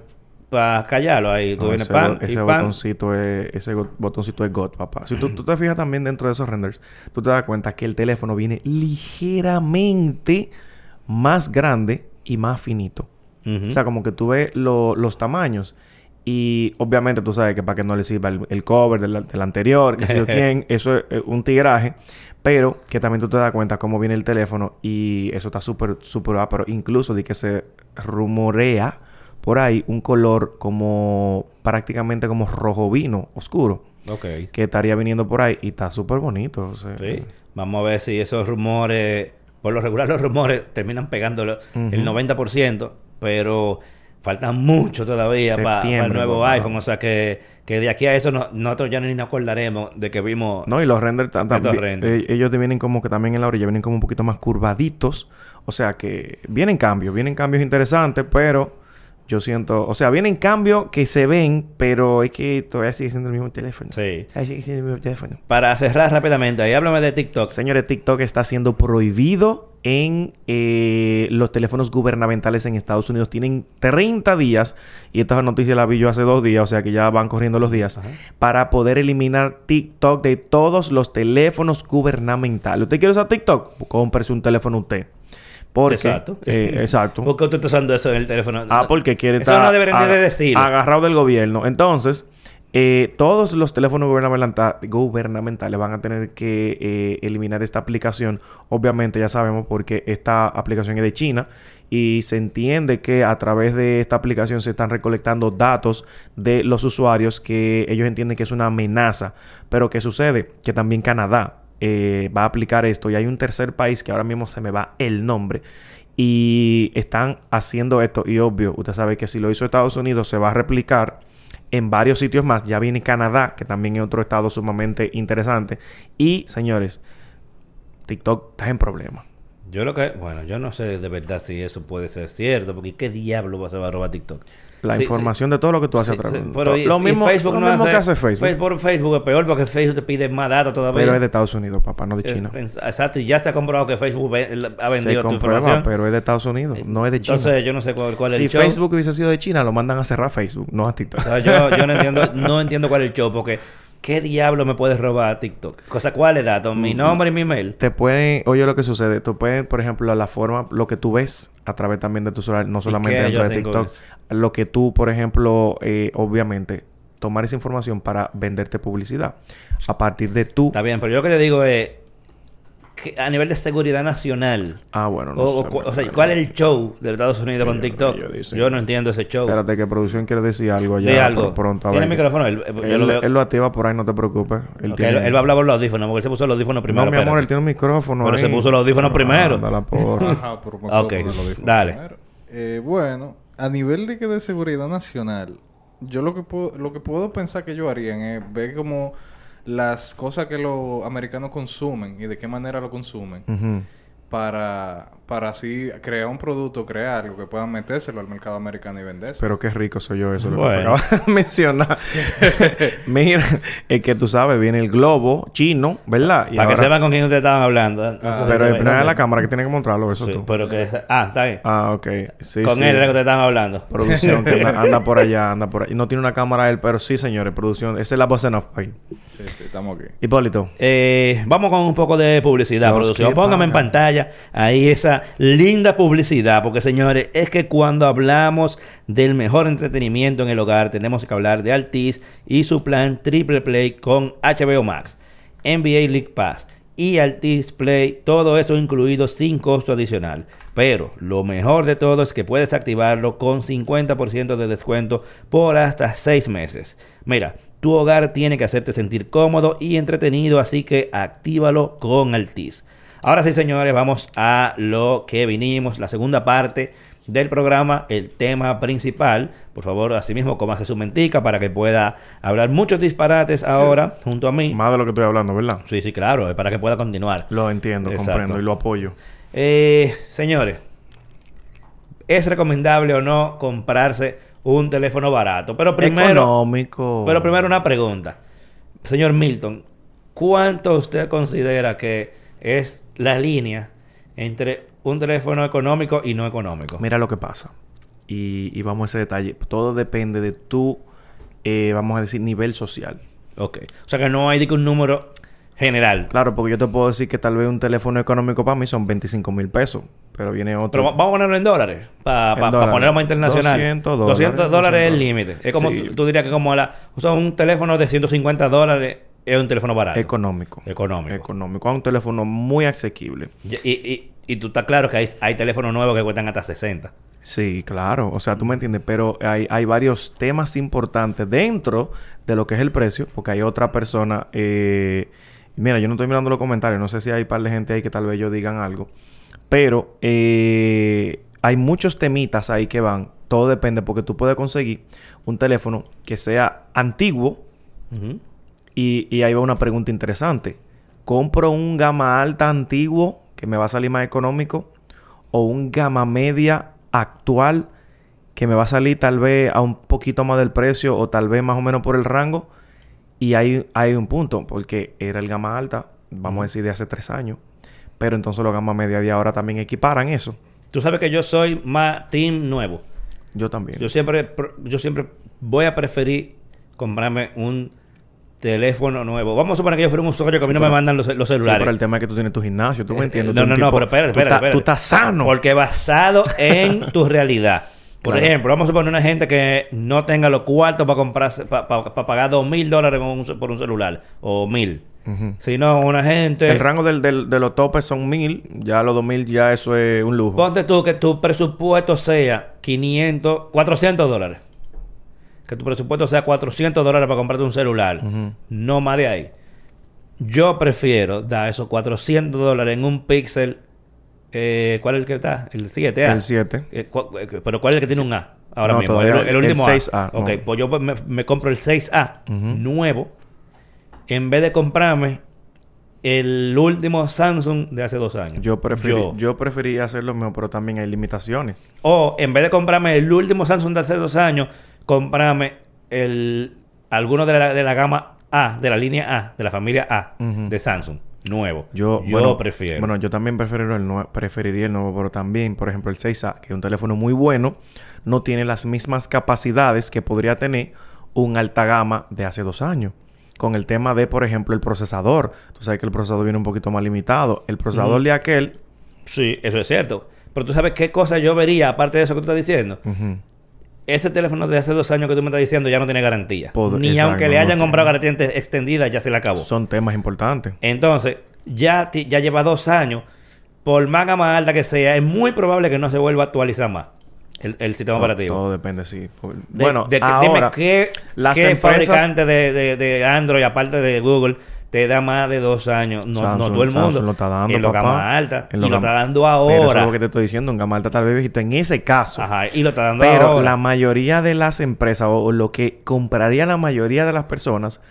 para callarlo ahí. Tú No, vienes ese, pan, y ese pan. botoncito es ese botoncito es God, papá. Si tú, tú te fijas también dentro de esos renders, tú te das cuenta que el teléfono viene ligeramente más grande y más finito. O sea, como que tú ves lo- los tamaños. Y obviamente tú sabes que para que no le sirva el, el cover del, del anterior, que sé yo quién, eso es eh, un tigraje. Pero que también tú te das cuenta cómo viene el teléfono y eso está súper, súper pero Incluso de que se rumorea por ahí un color como prácticamente como rojo vino, oscuro, Ok. que estaría viniendo por ahí y está súper bonito. o sea, Sí. Vamos a ver si esos rumores, por lo regular los rumores terminan pegándolo el Ujú. 90%, pero falta mucho todavía para el nuevo papá. iPhone. O sea que, que de aquí a eso no- nosotros ya ni nos acordaremos de que vimos... No, y los renders también. eh, ellos te vienen como que también en la orilla vienen como un poquito más curvaditos. O sea que vienen cambios, vienen cambios interesantes, pero yo siento, o sea, vienen cambios que se ven, pero es que todavía sigue siendo el mismo teléfono. Sí. Todavía sigue siendo el mismo teléfono. Para cerrar rápidamente, ahí háblame de TikTok. Señores, TikTok está siendo prohibido en eh, los teléfonos gubernamentales en Estados Unidos. Tienen 30 días, y esta noticia la vi yo hace dos días, o sea que ya van corriendo los días, Ajá. para poder eliminar TikTok de todos los teléfonos gubernamentales. ¿Usted quiere usar TikTok? Cómprese un teléfono usted. Porque, Exacto. eh, exacto. ¿Por qué usted está usando eso en el teléfono? Ah, porque quiere Eso estar no debería de agarrado del gobierno. Entonces, eh, todos los teléfonos gubernamenta- gubernamentales van a tener que eh, eliminar esta aplicación. Obviamente, ya sabemos porque esta aplicación es de China y se entiende que a través de esta aplicación se están recolectando datos de los usuarios que ellos entienden que es una amenaza. Pero ¿qué sucede? Que también Canadá eh, va a aplicar esto y hay un tercer país que ahora mismo se me va el nombre y están haciendo esto y obvio, usted sabe que si lo hizo Estados Unidos se va a replicar en varios sitios más. Ya viene Canadá, que también es otro estado sumamente interesante. Y señores, TikTok está en problema. Yo lo que... Bueno, yo no sé de verdad si eso puede ser cierto, porque ¿qué diablo vas a va a robar TikTok? La Sí, información de todo lo que tú haces sí, a través pero y- Lo y mismo, Facebook lo no mismo que hace Facebook. Facebook, Facebook es peor porque Facebook te pide más datos todavía. Pero es de Estados Unidos, papá, no de Eh, China. Exacto, y ya se ha comprobado que Facebook ve- ha Se vendido tu comprueba, información. pero es de Estados Unidos, no es de China. Entonces, yo no sé cuál, cuál es si el show. Facebook hubiese sido de China, lo mandan a cerrar Facebook, no a TikTok. O sea, yo, yo no entiendo, no entiendo cuál es el show, porque ¿qué diablo me puedes robar TikTok? Cosa, ¿cuáles datos? Mm, Mi nombre y mi email. te pueden, oye lo que sucede, tú pueden, por ejemplo, la forma, lo que tú ves a través también de tu celular, no solamente dentro de TikTok, lo que tú, por ejemplo, eh, obviamente, tomar esa información para venderte publicidad a partir de tú. Está bien, pero yo lo que te digo es a nivel de seguridad nacional. Ah, bueno, no o, sé, o sea, ¿cuál es el show de Estados Unidos con TikTok? Yo no entiendo ese show. Espérate, que producción quiere decir algo ya. Di algo. pr- Pronto, a ¿Tiene ver. micrófono? Él, yo Él, lo veo. él lo activa por ahí, no te preocupes. Él, Ok, tiene- él- él va a hablar por los audífonos, porque él se puso los audífonos primero. no, mi amor, espérate. él tiene un micrófono Pero ahí. se puso los audífonos primero. Ajá, puedo Ok, dale. primero. Eh, bueno, a nivel de que de seguridad nacional, yo lo que puedo, lo que puedo pensar que ellos harían es ver como las cosas que los americanos consumen y de qué manera lo consumen. Para, para así crear un producto, crear algo que puedan metérselo al mercado americano y venderse. Pero qué rico soy yo eso, lo que acabas de mencionar. Mira, es que tú sabes, viene el globo chino, ¿verdad? Y Para que sepan con quién ustedes estaban hablando. ¿eh? Ah, Pero es nada de la cámara que tiene que mostrarlo, eso Sí, tú. pero que... Ah, está bien. Ah, ok. Sí, con sí. él era que ustedes estaban hablando. Producción que anda, anda por allá, anda por ahí. No tiene una cámara él, pero sí, señores, producción. Esa es la voz en off ahí. Sí, sí, estamos aquí. Hipólito. Eh, vamos con un poco de publicidad, Los producción. Póngame en pagan. Ahí esa linda publicidad, porque señores, es que cuando hablamos del mejor entretenimiento en el hogar, tenemos que hablar de Altiz y su plan Triple Play con HBO Max, NBA League Pass y Altiz Play, todo eso incluido sin costo adicional. Pero lo mejor de todo es que puedes activarlo con 50% de descuento por hasta 6 meses. Mira, tu hogar tiene que hacerte sentir cómodo y entretenido, así que actívalo con Altiz. Ahora sí, señores, vamos a lo que vinimos, la segunda parte del programa, el tema principal. Por favor, asimismo, cómase su mentica para que pueda hablar muchos disparates ahora junto a mí. Más de lo que estoy hablando, ¿verdad? Sí, sí, claro, es para que pueda continuar. Lo entiendo, Exacto. comprendo y lo apoyo. Eh, señores, ¿es recomendable o no comprarse un teléfono barato? Pero primero, Económico. pero primero una pregunta. Señor Milton, ¿cuánto usted considera que es la línea entre un teléfono económico y no económico? Mira lo que pasa. Y, y vamos a ese detalle. Todo depende de tu, eh, vamos a decir, nivel social. Ok. O sea que no hay de que un número general. Claro, porque yo te puedo decir que tal vez un teléfono económico para mí son 25 mil pesos. Pero viene otro. Pero va- vamos a ponerlo en dólares. Para ponerlo más internacional. 200 dólares. 200 dólares es el 200. límite. Es como Sí. tú, tú dirías que como la... O sea, un teléfono de 150 dólares es un teléfono barato. Económico. Económico. Económico. A un teléfono muy asequible. Y, y, y tú estás claro que hay, hay teléfonos nuevos que cuestan hasta 60. Sí, claro. O sea, tú me entiendes. Pero hay, hay varios temas importantes dentro de lo que es el precio. Porque hay otra persona... eh, mira, yo no estoy mirando los comentarios. No sé si hay un par de gente ahí que tal vez ellos digan algo. Pero eh, hay muchos temitas ahí que van. Todo depende porque tú puedes conseguir un teléfono que sea antiguo. Y, y ahí va una pregunta interesante. ¿Compro un gama alta antiguo que me va a salir más económico? ¿O un gama media actual que me va a salir tal vez a un poquito más del precio o tal vez más o menos por el rango? Y hay, hay un punto, porque era el gama alta, vamos a decir, de hace tres años. Pero entonces los gama media de ahora también equiparan eso. Tú sabes que yo soy más team nuevo. Yo también. Yo siempre, pr- yo siempre voy a preferir comprarme un teléfono nuevo. Vamos a suponer que yo fuera un usuario que a mí no me mandan los, los Sí, celulares. pero el tema es que tú tienes tu gimnasio, tú me Eh, entiendes. No, no, no, pero espérate, tú espérate. Tú estás sano. Porque basado en tu realidad. Por Claro. ejemplo, vamos a poner una gente que no tenga los cuartos para comprarse, para pagar dos mil dólares por un celular. O mil. Ujú. Sino una gente. El rango del, del- de los topes son mil, ya los dos mil ya eso es un lujo. Ponte tú que tu presupuesto sea 500, 400 dólares. Que tu presupuesto sea 400 dólares para comprarte un celular. No más de ahí. Yo prefiero dar esos 400 dólares en un Pixel. eh, ¿Cuál es el que está? El 7A. El 7. Eh, cu- eh, pero ¿cuál es el que tiene un A? Ahora No, mismo. El, el el último 6A, A. Ok, no. pues yo me, me compro el 6A Ujú. nuevo. En vez de comprarme el último Samsung de hace dos años. Yo, preferí, Yo. yo. prefería hacerlo mismo, pero también hay limitaciones. O en vez de comprarme el último Samsung de hace dos años, comprarme el alguno de la, de la gama A, de la línea A, de la familia A de Samsung, nuevo. Yo, Yo bueno, prefiero. Bueno, yo también prefiero el nue- preferiría el nuevo, pero también, por ejemplo, el 6A, que es un teléfono muy bueno, no tiene las mismas capacidades que podría tener un alta gama de hace dos años. Con el tema de, por ejemplo, el procesador. Tú sabes que el procesador viene un poquito más limitado. El procesador de aquel... sí, eso es cierto. Pero tú sabes qué cosa yo vería, aparte de eso que tú estás diciendo. Ese teléfono de hace dos años que tú me estás diciendo ya no tiene garantía. Pod- Ni exacto, aunque le hayan comprado garantía extendida, ya se le acabó. Son temas importantes. Entonces, ya, ya lleva dos años. Por más gama alta que sea, es muy probable que no se vuelva a actualizar más el, el sistema Todo, operativo. todo depende, sí. Por- De- bueno, de ahora, dime qué, las qué empresas- fabricante de, de- de Android, aparte de Google, te da más de dos años. No, Samsung- no todo el mundo. Samsung lo está dando, en lo papá. gama alta. En y lo lo gama- está dando Pero eso ahora. es lo que te estoy diciendo, en gama alta tal vez viejito. En ese caso. Ajá, y lo está dando Pero ahora. la mayoría de las empresas o, o lo que compraría la mayoría de las personas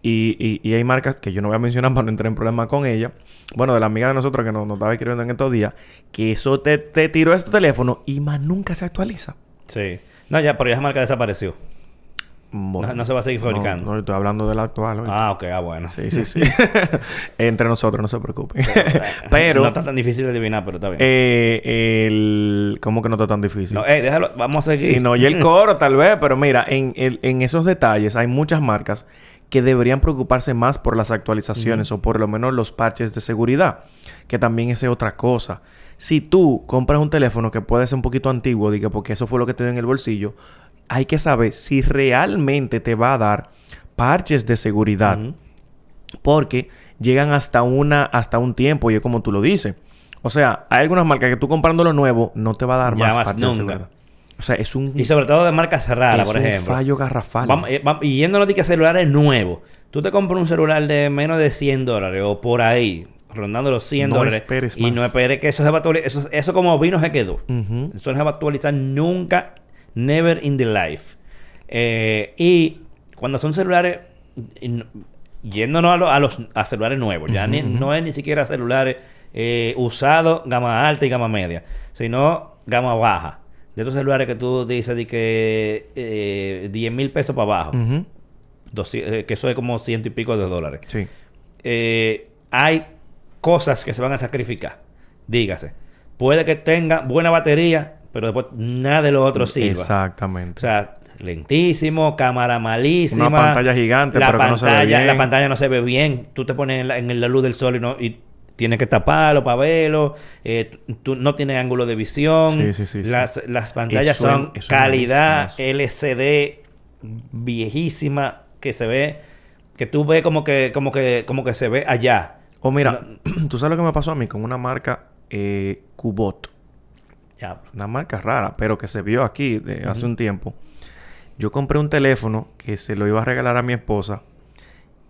y, y- y hay marcas que yo no voy a mencionar para no entrar en problemas con ella. Bueno, de la amiga de nosotros que nos, nos estaba escribiendo en estos días, que eso te, te tiró este teléfono y más nunca se actualiza. Sí. No, ya, pero ya esa marca desapareció. Bueno, No- no se va a seguir fabricando. No, no, estoy hablando de la actual. ¿oíste? Ah, ok, ah, bueno. Sí, sí, sí. Entre nosotros, no se preocupen. pero, No está tan difícil de adivinar, pero está bien. eh, el... ¿cómo que no está tan difícil? no, eh, déjalo, vamos a seguir. Si no, y el coro tal vez, pero mira, en, el- en esos detalles hay muchas marcas que deberían preocuparse más por las actualizaciones o por lo menos los parches de seguridad, que también es otra cosa. Si tú compras un teléfono que puede ser un poquito antiguo, diga, porque eso fue lo que te dio en el bolsillo, hay que saber si realmente te va a dar parches de seguridad porque llegan hasta una hasta un tiempo y es como tú lo dices. O sea, hay algunas marcas que tú comprando lo nuevo no te va a dar Ya más más parches de nunca. seguridad. O sea, es un Y sobre todo de marcas raras, es por un ejemplo. fallo garrafal. Vamos, eh, y yéndonos de que celulares nuevos. Tú te compras un celular de menos de 100 dólares o por ahí, rondando los 100 No dólares. esperes y más. no esperes que eso se va a actualizar. Eso, eso como vino se quedó. Eso no se va a actualizar nunca. Never in the life. Eh, y cuando son celulares, yéndonos a, lo- a los a celulares nuevos, ya ni- no es ni siquiera celulares eh, usados, gama alta y gama media, sino gama baja. De esos celulares que tú dices de que eh, 10 mil pesos para abajo, eh, que eso es como ciento y pico de dólares. Sí. Hay cosas que se van a sacrificar. Dígase. Puede que tenga buena batería, pero después nada de lo otro sirva. Exactamente. O sea, lentísimo, cámara malísima. Una pantalla gigante, la pero que no se ve pantalla, bien. La pantalla no se ve bien. Tú te pones en la, en la luz del sol y no... Y, Tienes que taparlo para verlo. eh, tú- no tienes ángulo de visión. Sí, sí, sí. Las, las pantallas Eso es- son es calidad malísimo. LCD viejísima que se ve que tú ves como que como que como que se ve allá. o mira, tú sabes lo que me pasó a mí con una marca eh, Cubot. Ya. Una marca rara, pero que se vio aquí de hace un tiempo. Yo compré un teléfono que se lo iba a regalar a mi esposa.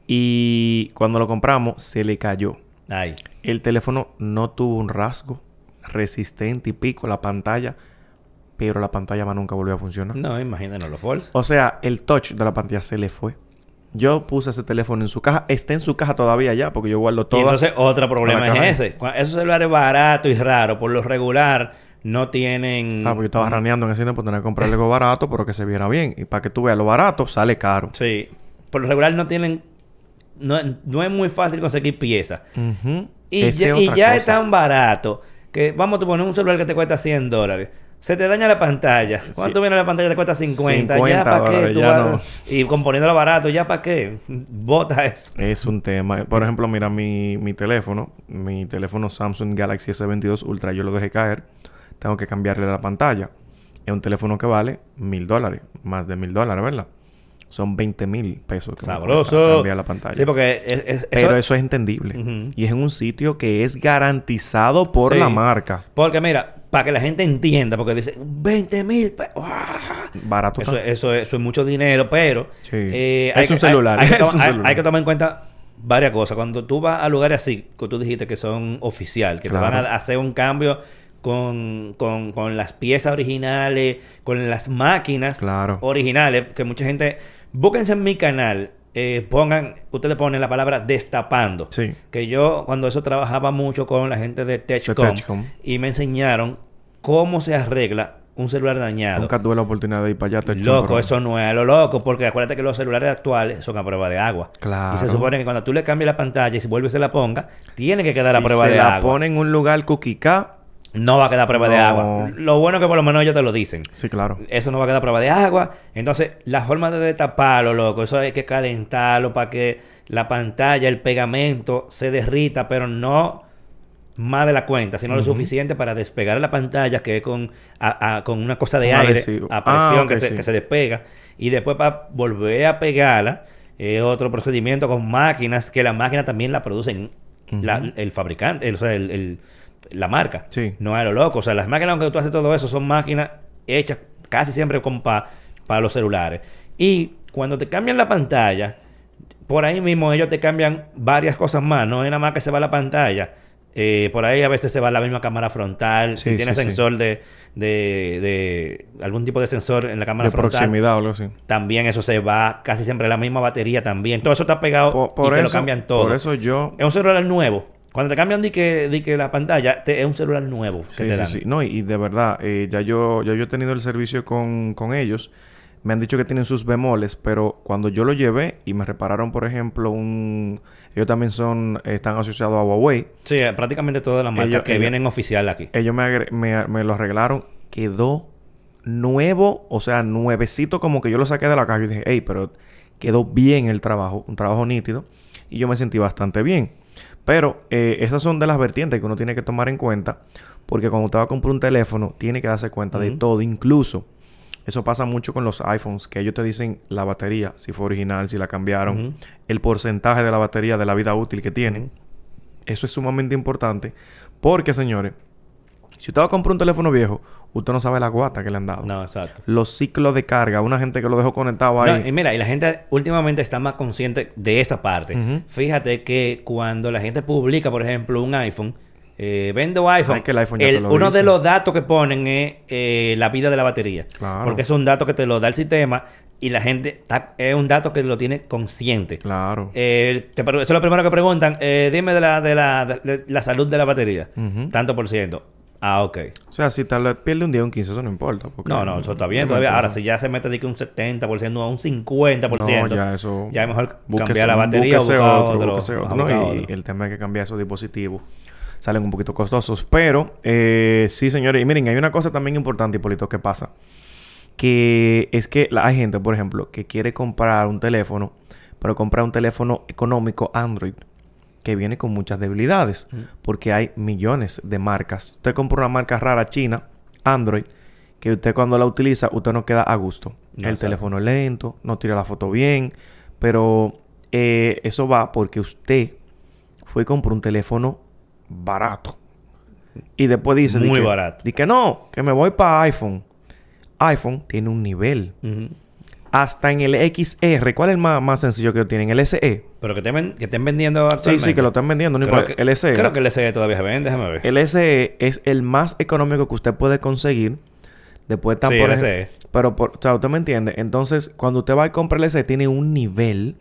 Y cuando lo compramos, se le cayó. Ay. El teléfono no tuvo un rasgo resistente y pico la pantalla, pero la pantalla más nunca volvió a funcionar. No, imagínate los falsos. O sea, el touch de la pantalla se le fue. Yo puse ese teléfono en su caja, está en su caja todavía ya, porque yo guardo Y todo. entonces otro problema es ese. Esos celulares baratos y raros, por lo regular, no tienen... Ah, porque yo estaba raneando en ese tiempo, tenía que comprarle algo barato, pero que se viera bien. Y para que tú veas, lo barato sale caro. Sí. Por lo regular no tienen... No, no es muy fácil conseguir piezas. Y ya, y ya es tan barato que vamos a poner un celular que te cuesta 100 dólares. Se te daña la pantalla. Cuando Sí. tú vienes la pantalla te cuesta 50. 50 ¿Ya para qué? Tú ya vas- no. Y componiéndolo barato, ¿ya para qué? Bota eso. Es un tema. Por ejemplo, mira mi, mi teléfono, mi teléfono Samsung Galaxy S22 Ultra, yo lo dejé caer. Tengo que cambiarle la pantalla. Es un teléfono que vale mil dólares, más de mil dólares, ¿verdad? Son 20 mil pesos. que Sabroso. Cambiar la pantalla. Sí, porque es, es- Pero eso es entendible. Y es en un sitio que es garantizado por Sí. la marca. Porque mira, para que la gente entienda, porque dice 20 mil pesos. Barato. Eso, eso, eso es mucho dinero, pero... Sí. eh, Es un celular, Hay, que es toma- un hay- celular. hay que tomar en cuenta varias cosas. Cuando tú vas a lugares así, que tú dijiste que son oficial, que Claro. te van a hacer un cambio con, con, con las piezas originales, con las máquinas Claro. originales, que mucha gente... Búsquense en mi canal, eh, pongan, ustedes ponen la palabra destapando. Sí. Que yo cuando eso trabajaba mucho con la gente de Techcom, Techcom. y me enseñaron cómo se arregla un celular dañado. Nunca tuve la oportunidad de ir para allá. te Loco, pero- eso no es lo loco, porque acuérdate que los celulares actuales son a prueba de agua. Claro. Y se supone que cuando tú le cambias la pantalla y si vuelves se la ponga, tiene que quedar a Si prueba se de la agua. pone en un lugar cuquicá. No va a quedar prueba de agua. Lo bueno es que por lo menos ellos te lo dicen. Sí, claro. Eso no va a quedar prueba de agua. Entonces, la forma de destaparlo, loco, eso hay que calentarlo para que la pantalla, el pegamento se derrita, pero no más de la cuenta, sino lo suficiente para despegar la pantalla, que es con, a- a- con una cosa de Un aire adhesivo. a Ah, presión que, se, sí. que se despega. Y después para volver a pegarla, es otro procedimiento con máquinas, que las máquinas también la producen la- el fabricante, el- o sea, el- el- la marca. Sí. No es a lo loco. O sea, las máquinas, aunque tú haces todo eso, son máquinas hechas casi siempre con pa- para los celulares. Y cuando te cambian la pantalla, por ahí mismo ellos te cambian varias cosas más. No es nada más que se va la pantalla. Eh, por ahí a veces se va la misma cámara frontal. Sí, si tiene sí, sí. sensor de, de, de- algún tipo de sensor en la cámara De frontal, proximidad o algo así. también eso se va. Casi siempre la misma batería también. Todo eso está pegado Por, por y te eso, lo cambian todo. Por eso yo... Es un celular nuevo. Cuando te cambian di que, di que la pantalla, te- es un celular nuevo. que Sí, te sí, dan. sí. No, y, y de verdad, eh, ya yo ya yo he tenido el servicio con, con ellos. Me han dicho que tienen sus bemoles, pero cuando yo lo llevé y me repararon, por ejemplo, un... Ellos también son... Están asociados a Huawei. Sí, eh, prácticamente todas las marcas Ellos- que ellos- vienen oficial aquí. Ellos me, agre- me, me lo arreglaron. Quedó nuevo, o sea, nuevecito como que yo lo saqué de la caja. Y dije, hey, pero quedó bien el trabajo, un trabajo nítido. Y yo me sentí bastante bien. Pero eh, esas son de las vertientes que uno tiene que tomar en cuenta. Porque cuando usted va a comprar un teléfono, tiene que darse cuenta de todo. Incluso, eso pasa mucho con los iPhones, que ellos te dicen la batería, si fue original, si la cambiaron, el porcentaje de la batería de la vida útil que tienen. Eso es sumamente importante. Porque, señores, si usted va a comprar un teléfono viejo, usted no sabe la guata que le han dado. No, exacto. Los ciclos de carga, una gente que lo dejó conectado ahí. No, y mira, y la gente últimamente está más consciente de esa parte. Fíjate que cuando la gente publica, por ejemplo, un iPhone, eh, vendo iPhone, Ay, que el iPhone el- uno de los datos que ponen es eh, la vida de la batería. Claro. Porque es un dato que te lo da el sistema y la gente está- es un dato que lo tiene consciente. Claro. Eh, te eso es lo primero que preguntan. eh, dime de la, de, la, de la salud de la batería. Tanto por ciento. Ah, ok. O sea, si tal vez pierde un día un 15, eso no importa. porque- No, no, eso está bien no todavía. Ahora, si ya se mete de que un 70% a un 50%, No, ya eso... ya es mejor cambiar la batería o buscar otro, otro. otro, Y otro. el tema es que cambiar esos dispositivos salen un poquito costosos. Pero, eh, sí, señores. Y miren, hay una cosa también importante, Hipólito, que pasa. Que es que la- hay gente, por ejemplo, que quiere comprar un teléfono, pero comprar un teléfono económico Android que viene con muchas debilidades. Porque hay millones de marcas. Usted compra una marca rara china, Android, que usted cuando la utiliza, usted no queda a gusto. No, el exacto. teléfono es lento, no tira la foto bien, pero eh, eso va porque usted fue y compró un teléfono barato. Y después dice... di Muy que- barato. di que no, que me voy para iPhone. iPhone tiene un nivel. Hasta en el XR. ¿Cuál es el más, más sencillo que tienen? El SE. Pero que, te que estén vendiendo Sí, actualmente. sí, que lo están vendiendo. No Creo importa. que, el SE. creo que el SE todavía se vende, déjame ver. El SE es el más económico que usted puede conseguir. Después están Sí, por el SE. Pero, por, o sea, usted me entiende. Entonces, cuando usted va y compra el SE, tiene un nivel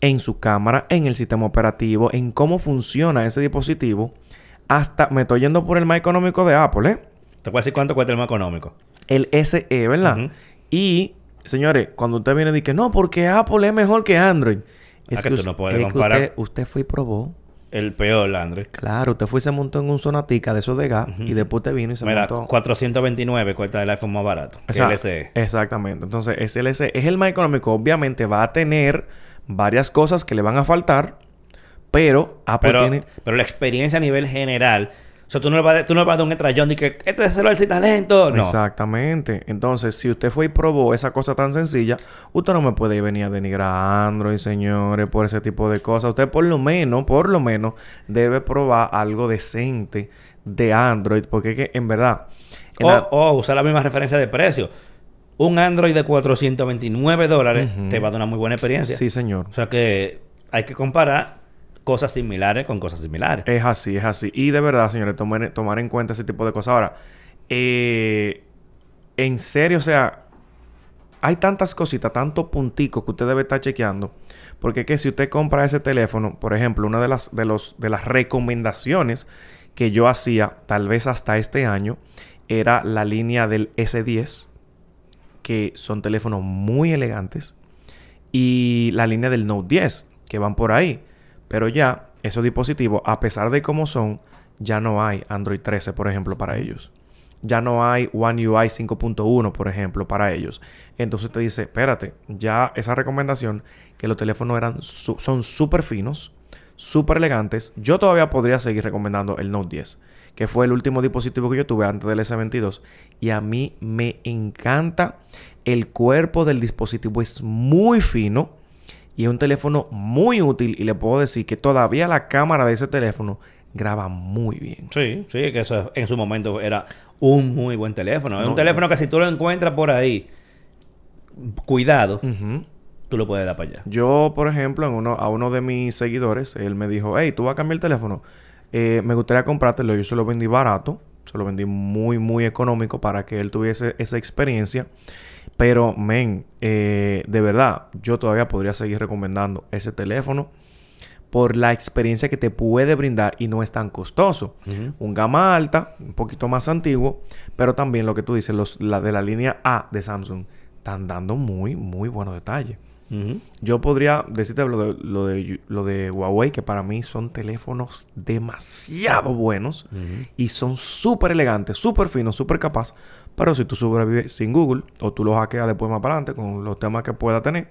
en su cámara, en el sistema operativo, en cómo funciona ese dispositivo. Hasta, me estoy yendo por el más económico de Apple, ¿eh? Te puedo decir cuánto cuesta el más económico. El SE, ¿verdad? Y, señores, cuando usted viene y dice, no, porque Apple es mejor que Android. Ah, que tú no puedes es comparar. usted, usted fue y probó. El peor, Android. Claro, usted fue y se montó en un sonatica de esos de gas y después te vino y se Mira, montó. 429 cuesta el iPhone más barato. el SE. Exactamente. Entonces, ese LC es el más económico. Obviamente va a tener varias cosas que le van a faltar, pero Apple Pero, tiene... pero la experiencia a nivel general. O sea, tú no le vas, tú no le vas a dar un estrellón de que este es sin talento. No. Exactamente. Entonces, si usted fue y probó esa cosa tan sencilla, usted no me puede venir a denigrar a Android, señores, por ese tipo de cosas. Usted por lo menos, por lo menos, debe probar algo decente de Android, porque es que en verdad... en O, la- o usar la misma referencia de precio. Un Android de 429 dólares te va a dar una muy buena experiencia. Sí, señor. O sea que hay que comparar cosas similares con cosas similares. Es así, es así. Y de verdad, señores, tomar, tomar en cuenta ese tipo de cosas. Ahora, eh, en serio, o sea, hay tantas cositas, tantos punticos que usted debe estar chequeando. Porque que si usted compra ese teléfono, por ejemplo, una de las, de los, de las recomendaciones que yo hacía, tal vez hasta este año, era la línea del S10, que son teléfonos muy elegantes, y la línea del Note 10, que van por ahí. Pero ya, esos dispositivos, a pesar de cómo son, ya no hay Android 13, por ejemplo, para ellos. Ya no hay One UI 5.1, por ejemplo, para ellos. Entonces te dice, espérate, ya esa recomendación, que los teléfonos eran son súper finos, súper elegantes. Yo todavía podría seguir recomendando el Note 10, que fue el último dispositivo que yo tuve antes del S22. Y a mí me encanta el cuerpo del dispositivo, es muy fino. Y es un teléfono muy útil y le puedo decir que todavía la cámara de ese teléfono graba muy bien. Sí, sí, que eso en su momento era un muy buen teléfono. Es un teléfono que si tú lo encuentras por ahí, cuidado, tú lo puedes dar para allá. Yo, por ejemplo, en uno, a uno de mis seguidores, él me dijo, hey, ¿tú vas a cambiar el teléfono? Eh, me gustaría comprártelo. Yo se lo vendí barato. Se lo vendí muy, muy económico para que él tuviese esa experiencia. Pero, men, eh, de verdad, yo todavía podría seguir recomendando ese teléfono por la experiencia que te puede brindar y no es tan costoso. Un gama alta, un poquito más antiguo, pero también lo que tú dices, los, la de la línea A de Samsung, están dando muy, muy buenos detalles. Yo podría decirte lo de, lo de, lo de Huawei, que para mí son teléfonos demasiado buenos y son súper elegantes, súper finos, súper capaz. Pero si tú sobrevives sin Google o tú lo hackeas después más para adelante con los temas que pueda tener,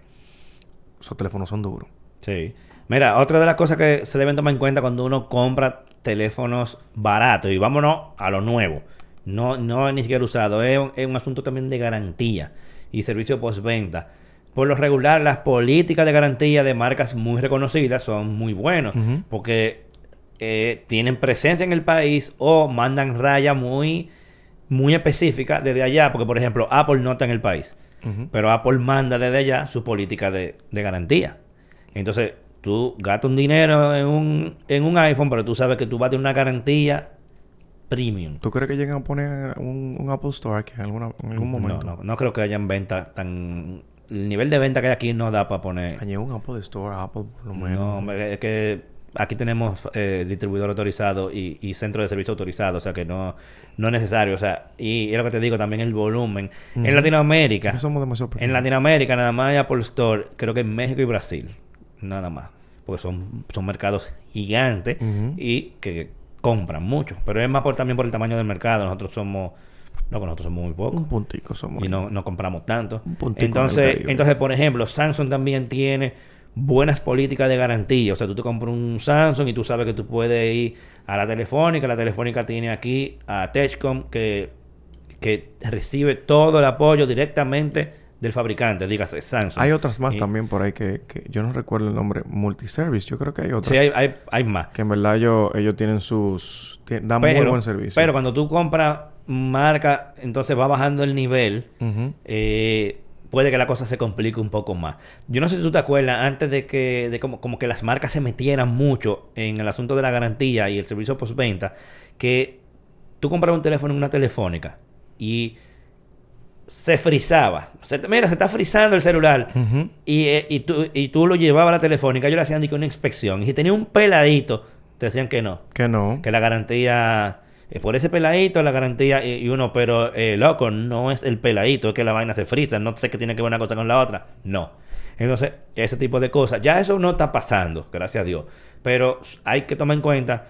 esos teléfonos son duros. Sí. Mira, otra de las cosas que se deben tomar en cuenta cuando uno compra teléfonos baratos, y vámonos a lo nuevo, no, no ni siquiera usado, es un, es un asunto también de garantía y servicio postventa. Por lo regular, las políticas de garantía de marcas muy reconocidas son muy buenos, Ujú. porque eh, tienen presencia en el país o mandan raya muy, muy específica desde allá, porque por ejemplo Apple no está en el país. Pero Apple manda desde allá su política de, de garantía. Entonces, tú gastas un dinero en un, en un iPhone, pero tú sabes que tú vas a tener una garantía premium. ¿Tú crees que lleguen a poner un, un Apple Store aquí en, alguna, en algún No, momento? no, no creo que hayan ventas tan... El nivel de venta que hay aquí no da para poner... Añade un Apple Store, Apple por lo menos. No, es que aquí tenemos eh, distribuidor autorizado y, y centro de servicio autorizado, o sea que no, no es necesario. O sea, y es lo que te digo, también el volumen. En Latinoamérica, Es que somos demasiado En. Latinoamérica nada más hay Apple Store, creo que en México y Brasil, nada más. Porque son, son mercados gigantes y que compran mucho. Pero es más por, también por el tamaño del mercado. Nosotros somos, no, nosotros somos muy pocos. Un puntico somos. Y no, no compramos tanto. Un puntico Entonces, entonces, por ejemplo, Samsung también tiene buenas políticas de garantía. O sea, tú te compras un Samsung y tú sabes que tú puedes ir a la telefónica. La telefónica tiene aquí a Techcom que, que recibe todo el apoyo directamente del fabricante, dígase Samsung. Hay otras más Y- también por ahí que, que yo no recuerdo el nombre. Multiservice, yo creo que hay otras. Sí, hay, hay, hay más. Que en verdad ellos, ellos tienen sus... dan muy buen servicio. pero cuando tú compras marca, entonces va bajando el nivel. Eh, puede que la cosa se complique un poco más. Yo no sé si tú te acuerdas, antes de que, de como, como que las marcas se metieran mucho en el asunto de la garantía y el servicio postventa, que tú comprabas un teléfono en una telefónica y se frizaba. Se mira, se está frizando el celular. Y, eh, y, tú, y tú lo llevabas a la telefónica, ellos le hacían una inspección. Y si tenía un peladito, te decían que no. Que no. Que la garantía, eh, por ese peladito, la garantía, y, y uno, pero eh, loco, no es el peladito, es que la vaina se frisa, no sé qué tiene que ver una cosa con la otra. No. Entonces, ese tipo de cosas. Ya eso no está pasando, gracias a Dios. Pero hay que tomar en cuenta,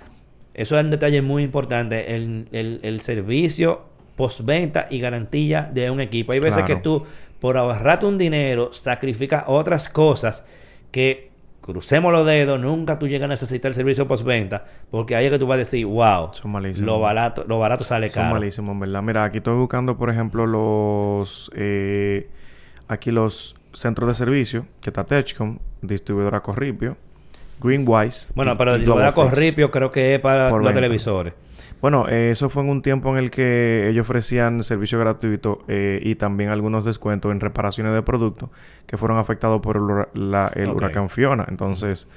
eso es un detalle muy importante, el, el, el servicio postventa y garantía de un equipo. Hay veces Claro. que tú, por ahorrarte un dinero, sacrificas otras cosas que crucemos los dedos, nunca tú llegas a necesitar el servicio postventa, porque ahí es que tú vas a decir, wow, Son lo barato, lo barato sale Son caro. malísimos, en verdad. Mira, aquí estoy buscando, por ejemplo, los... eh, aquí los centros de servicio. Que está Techcom, distribuidora Corripio, Greenwise. Bueno, pero y el distribuidor Globalflex. Corripio creo que es para los venta. televisores. Bueno, eh, eso fue en un tiempo en el que ellos ofrecían servicio gratuito eh, y también algunos descuentos en reparaciones de productos que fueron afectados por el, la- el huracán Fiona. Entonces,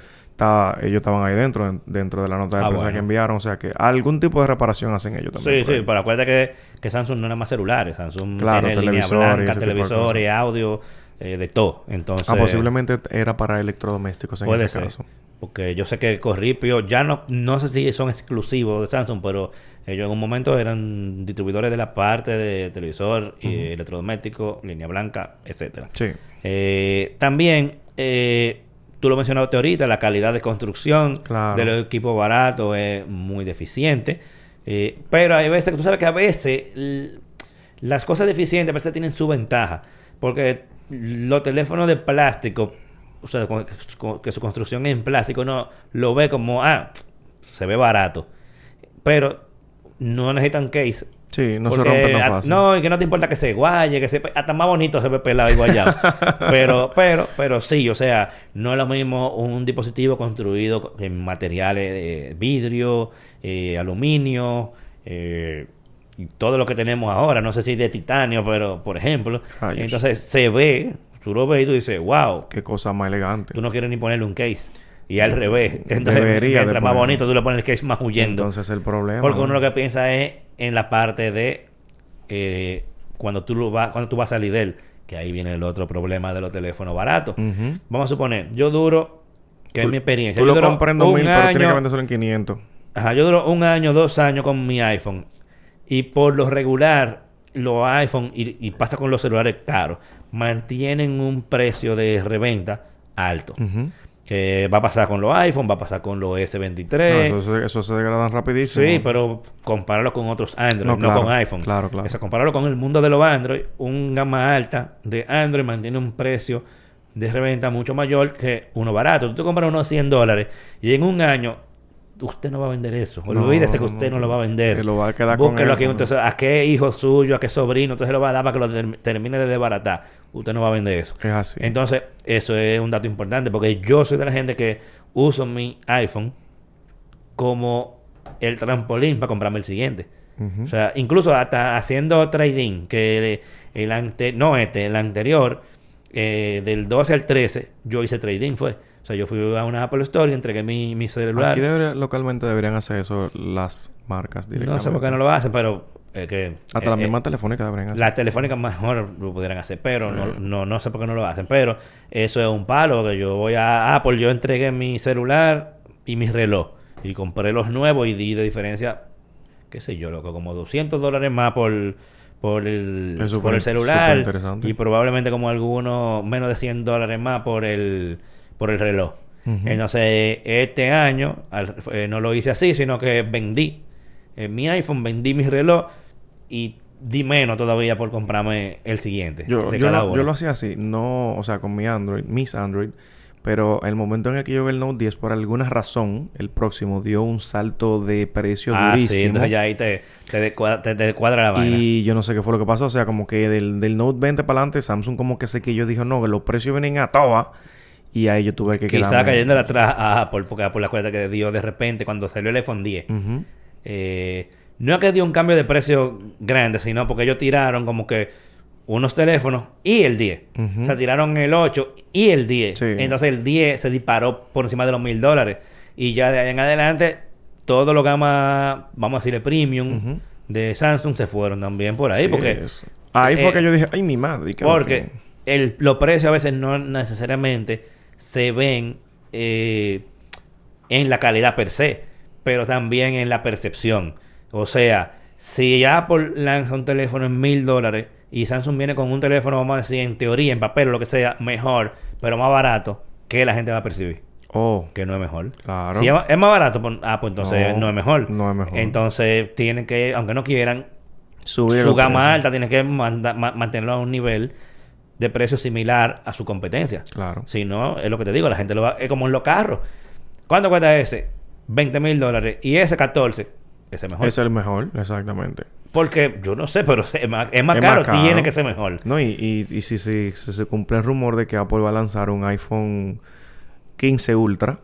ellos estaban ahí dentro, en- dentro de la nota de Ah, prensa bueno. que enviaron. O sea, que algún tipo de reparación hacen ellos también. Sí, sí, pero acuérdate que, que Samsung no nada más celulares. Samsung Claro, tiene línea televisores y blanca, televisores, cosas. audio, eh, de todo. Entonces, Ah, posiblemente era para electrodomésticos en puede ese ser. caso. Porque yo sé que Corripio ya no, no sé si son exclusivos de Samsung, pero ellos en un momento eran distribuidores de la parte de televisor, y Ujú. electrodoméstico, línea blanca, etcétera. Sí. Eh, también, eh, tú lo mencionaste ahorita, la calidad de construcción Claro. de los equipos baratos es muy deficiente. Pero hay veces que tú sabes que a veces las cosas deficientes a veces tienen su ventaja. Porque los teléfonos de plástico, o sea, con- con- que su construcción es en plástico, no lo ve como, ah, se ve barato. Pero no necesitan case Sí, no se Porque, rompe tan a- fácil. No, y que no te importa que se guaye, que se... Hasta más bonito se ve pelado y guayado. pero, pero, pero sí, o sea, no es lo mismo un dispositivo construido co- en materiales de vidrio, eh, aluminio, eh, todo lo que tenemos ahora. No sé si de titanio, pero, por ejemplo. Entonces, se ve, tú lo ves y tú dices, wow, Qué cosa más elegante. tú no quieres ni ponerle un case. Y al revés. Entonces, Debería de mientras más bonito, tú le pones el case más huyendo. Entonces el problema. Porque uno ¿no? lo que piensa es en la parte de eh, cuando tú lo vas, cuando tú vas a salir de él, que ahí viene el otro problema de los teléfonos baratos. Vamos a suponer, yo duro, que es mi experiencia, Tú yo lo duro compras en un 2000, pero tiene que año, vendérselo en 500. ajá, yo duro un año, dos años con mi iPhone y por lo regular los iPhone y, y pasa con los celulares caros mantienen un precio de reventa alto. Que va a pasar con los iPhone, va a pasar con los S23. No, eso, se- eso se degradan rapidísimo. Sí, pero compáralo con otros Android, No, no, claro, con iPhone. claro, claro. Eso, compáralo con el mundo de los Android. Un gama alta de Android mantiene un precio de reventa mucho mayor que uno barato. Tú te compras unos 100 dólares y en un año usted no va a vender eso. No, Olvídese que no, usted no, no. lo va a vender. Que lo va a quedar con Búsquelo él, aquí. con usted sabe a qué hijo suyo, a qué sobrino se lo va a dar para que lo ter- termine de desbaratar. Usted no va a vender eso. Es así. Entonces, eso es un dato importante porque yo soy de la gente que uso mi iPhone como el trampolín para comprarme el siguiente. O sea, incluso hasta haciendo trading, que el, el ante no este, el anterior, eh, del 12 al 13, yo hice trading, fue. Sea, yo fui a una Apple Store y entregué mi, mi celular. Aquí debería- localmente deberían hacer eso las marcas No directamente. sé por qué no lo hacen, pero eh, que... Hasta eh, la eh, misma telefónica deberían hacer. Las telefónicas mejor lo pudieran hacer, pero no, no, no sé por qué no lo hacen. Pero eso es un palo, que yo voy a Apple, yo entregué mi celular y mi reloj. Y compré los nuevos y di de diferencia, qué sé yo, loco, como 200 dólares más por, por, el, por el celular. Y probablemente como algunos menos de 100 dólares más por el, por el reloj. Entonces, este año al- eh, no lo hice así, sino que vendí eh, mi iPhone, vendí mi reloj y di menos todavía por comprarme el siguiente. Yo, de yo, cada lo, uno. yo lo hacía así, no, o sea, con mi Android, mis Android, pero el momento en el que yo vi el Note 10, por alguna razón, el próximo dio un salto de precio Ah, sí, entonces ya ahí te, te, descuadra, te, te descuadra la vaina. y yo no sé qué fue lo que pasó, o sea, como que del, del Note 20 para adelante, Samsung como que sé que yo dijo, no, que los precios vienen a toa, y ahí yo tuve que Quizá quedarme- cayéndole atrás a Apple, porque Apple la cuenta que dio de repente cuando salió el iPhone 10. Ujú. Eh, no es que dio un cambio de precio grande, sino porque ellos tiraron como que unos teléfonos y el 10. Ujú. O sea, tiraron el 8 y el 10. Sí. Entonces el 10 se disparó por encima de los mil dólares. Y ya de ahí en adelante, todo lo gama, vamos a decirle premium de Samsung se fueron también por ahí. Sí, porque eso. Ahí eh, fue que yo dije, ay, mi madre. ¿qué es lo porque que-?" el, los precios a veces no necesariamente se ven eh, en la calidad per se, pero también en la percepción. O sea, si Apple lanza un teléfono en mil dólares y Samsung viene con un teléfono, vamos a decir, en teoría, en papel o lo que sea, mejor, pero más barato, ¿qué la gente va a percibir? Oh, Que no es mejor. Claro. Si es más barato, pues, ah, pues entonces No, no, es mejor. no es mejor. Entonces tienen que, aunque no quieran, subir su gama alta tiene que manda- ma- mantenerlo a un nivel de precio similar a su competencia. Claro. Si no, es lo que te digo, la gente lo va... Es como en los carros. ¿Cuánto cuesta ese? 20 mil dólares. Y ese 14, ese es mejor. Es el mejor, exactamente. Porque yo no sé, pero es más, es más Es caro, más caro. tiene que ser mejor. No, y, y, y si, si- si se cumple el rumor de que Apple va a lanzar un iPhone 15 Ultra,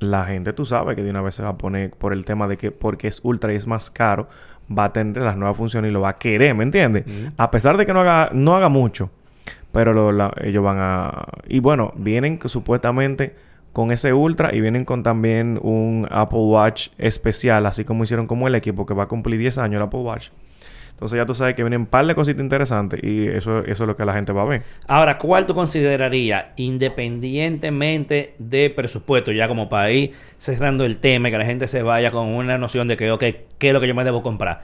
la gente, tú sabes que de una vez se va a poner por el tema de que porque es Ultra y es más caro, va a tener las nuevas funciones y lo va a querer, ¿me entiendes? Ujú. A pesar de que no haga, no haga mucho, pero lo- la- ellos van a... Y bueno, vienen supuestamente con ese Ultra y vienen con también un Apple Watch especial, así como hicieron como el equipo que va a cumplir 10 años el Apple Watch. Entonces ya tú sabes que vienen un par de cositas interesantes y eso, eso es lo que la gente va a ver. Ahora, ¿cuál tú considerarías, independientemente de presupuesto, ya como ir cerrando el tema y que la gente se vaya con una noción de que, ok, ¿qué es lo que yo me debo comprar?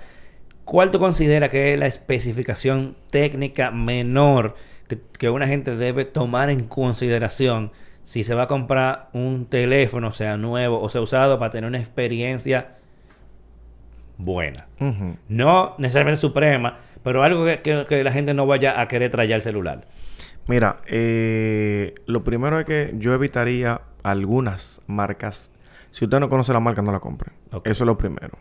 ¿Cuál tú consideras que es la especificación técnica menor que, que una gente debe tomar en consideración si se va a comprar un teléfono, sea nuevo o sea usado, para tener una experiencia buena? No necesariamente suprema, pero algo que, que- que la gente no vaya a querer traer el celular. Mira, eh, lo primero es que yo evitaría algunas marcas. Si usted no conoce la marca, no la compre. Eso es lo primero.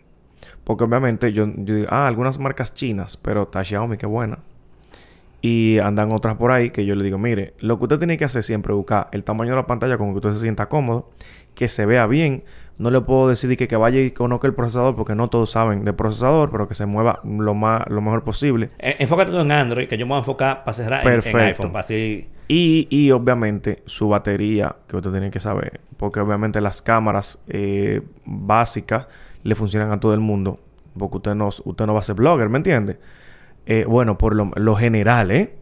Porque obviamente yo, yo digo, ah, algunas marcas chinas, pero está Xiaomi, qué buena. Y andan otras por ahí que yo le digo, mire, lo que usted tiene que hacer siempre es buscar el tamaño de la pantalla como que usted se sienta cómodo, que se vea bien. No le puedo decir que, que vaya y conozca el procesador porque no todos saben de procesador, pero que se mueva lo más lo mejor posible. Eh, Enfócate tú en Android, que yo me voy a enfocar para cerrar en, iPhone. Para así... Y, y obviamente su batería, que usted tiene que saber, porque obviamente las cámaras eh, básicas le funcionan a todo el mundo, porque usted no, usted no va a ser blogger, ¿me entiende? Eh, bueno, por lo, general, ¿eh?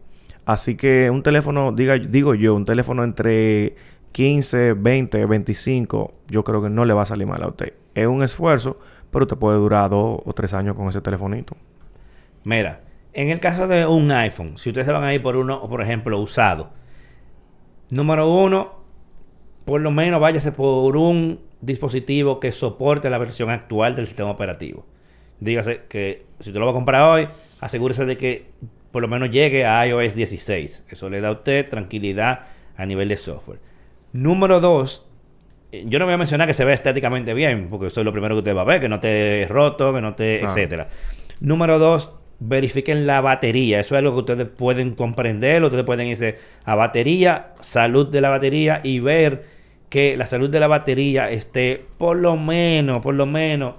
Así que un teléfono, diga, digo yo, un teléfono entre 15, 20, 25, yo creo que no le va a salir mal a usted. Es un esfuerzo, pero te puede durar dos o tres años con ese telefonito. Mira, en el caso de un iPhone, si ustedes se van a ir por uno, por ejemplo, usado, número uno, por lo menos váyase por un dispositivo que soporte la versión actual del sistema operativo. Dígase que si usted lo va a comprar hoy, asegúrese de que por lo menos llegue a iOS 16. Eso le da a usted tranquilidad a nivel de software. Número dos, eh, yo no voy a mencionar que se vea estéticamente bien, porque eso es lo primero que usted va a ver, que no esté roto, que no esté, Claro. etcétera. Número dos, verifiquen la batería. Eso es algo que ustedes pueden comprender. Ustedes pueden irse a batería, salud de la batería y ver que la salud de la batería esté por lo menos, por lo menos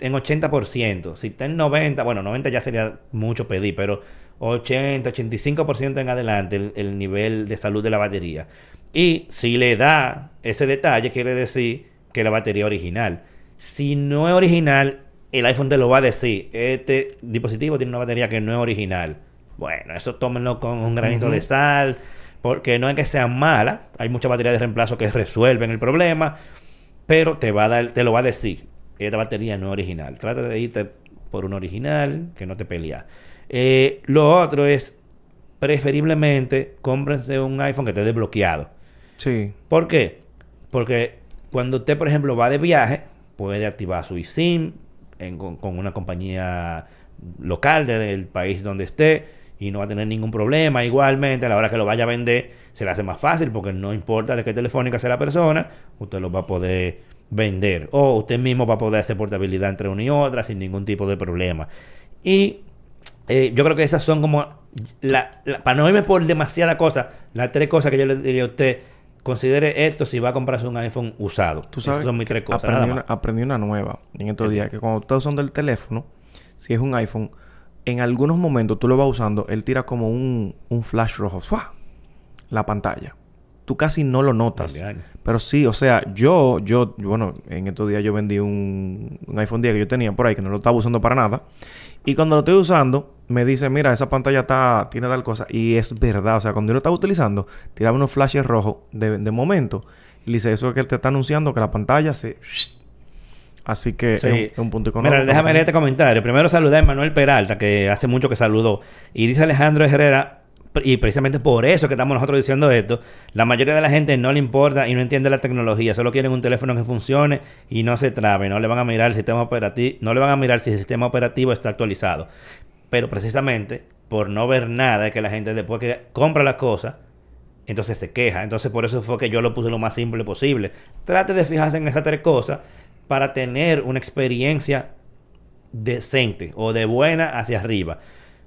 en 80%. Si está en 90, bueno, 90 ya sería mucho pedir, pero 80, 85% en adelante el, el nivel de salud de la batería. Y si le da ese detalle, quiere decir que la batería es original. Si no es original, el iPhone te lo va a decir. Este dispositivo tiene una batería que no es original. Bueno, eso tómenlo con un granito de sal. Porque no es que sea mala. Hay muchas baterías de reemplazo que resuelven el problema. Pero te va a dar, te lo va a decir. Esta batería no es original. Trata de irte por un original que no te pelea. Eh, lo otro es, preferiblemente, cómprense un iPhone que esté desbloqueado. Sí. ¿Por qué? Porque cuando usted, por ejemplo, va de viaje, puede activar su eSIM en- con, con una compañía local de- del país donde esté y no va a tener ningún problema. Igualmente, a la hora que lo vaya a vender, se le hace más fácil porque no importa de qué telefónica sea la persona, usted lo va a poder vender. O usted mismo va a poder hacer portabilidad entre una y otra sin ningún tipo de problema. Y eh, yo creo que esas son como, la, la- para no irme por demasiada cosa, las tres cosas que yo le diría a usted, considere esto si va a comprarse un iPhone usado. Tú sabes, Esas son mis tres cosas. aprendí, nada una, aprendí una nueva en estos ¿Qué días. Que cuando estás usando el teléfono, si es un iPhone, en algunos momentos tú lo vas usando, él tira como un, un flash rojo. ¡Fua! La pantalla. Tú casi no lo notas. Pero sí, o sea, yo, yo, bueno, en estos días yo vendí un, un iPhone 10 que yo tenía por ahí que no lo estaba usando para nada. Y cuando lo estoy usando, me dice, mira, esa pantalla está, tiene tal cosa. Y es verdad, o sea, cuando yo lo estaba utilizando, tiraba unos flashes rojos de, de momento. Y le dice, eso es que él te está anunciando que la pantalla se... Así que Sí. es, un, un punto económico. Mira, déjame leer este comentario. Primero saludar a Manuel Peralta, que hace mucho que saludó. Y dice Alejandro Herrera, y precisamente por eso que estamos nosotros diciendo esto, la mayoría de la gente no le importa y no entiende la tecnología. Solo quieren un teléfono que funcione y no se trabe. No le van a mirar el sistema operativo, no le van a mirar si el sistema operativo está actualizado. Pero precisamente por no ver nada, que la gente después que compra la cosa, entonces se queja. Entonces por eso fue que yo lo puse lo más simple posible. Trate de fijarse en esas tres cosas para tener una experiencia decente o de buena hacia arriba.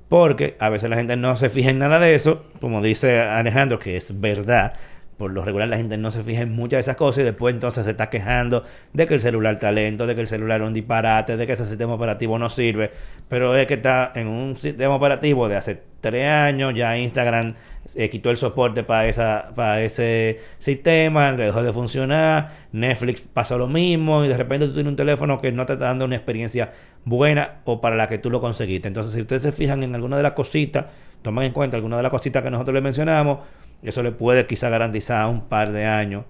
Porque a veces la gente no se fija en nada de eso, como dice Alejandro, que es verdad. Por lo regular la gente no se fija en muchas de esas cosas y después entonces se está quejando de que el celular está lento, de que el celular es un disparate, de que ese sistema operativo no sirve. Pero es que está en un sistema operativo de hace tres años, ya Instagram eh, quitó el soporte para esa para ese sistema, le dejó de funcionar, Netflix pasó lo mismo y de repente tú tienes un teléfono que no te está dando una experiencia buena o para la que tú lo conseguiste. Entonces, si ustedes se fijan en alguna de las cositas, toman en cuenta alguna de las cositas que nosotros le mencionamos, eso le puede quizá garantizar un par de años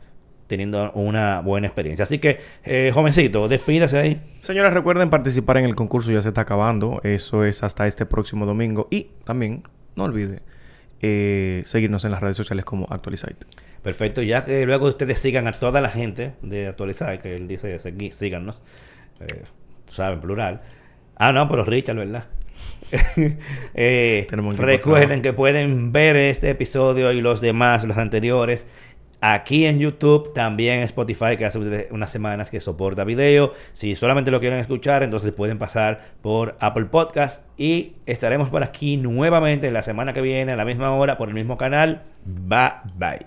teniendo una buena experiencia. Así que, eh, jovencito, despídase ahí. Señores, recuerden participar en el concurso, ya se está acabando. Eso es hasta este próximo domingo. Y también, no olvide eh, seguirnos en las redes sociales como Actualizate. Perfecto, ya que luego ustedes sigan a toda la gente de actualizar, que él dice síganos, eh, saben, plural. Ah, no, pero Richard, ¿verdad? Eh, recuerden de que pueden ver este episodio y los demás, los anteriores, Aquí en YouTube, también Spotify, que hace unas semanas que soporta video. Si solamente lo quieren escuchar, entonces pueden pasar por Apple Podcast. Y estaremos por aquí nuevamente la semana que viene, a la misma hora, por el mismo canal. Bye bye.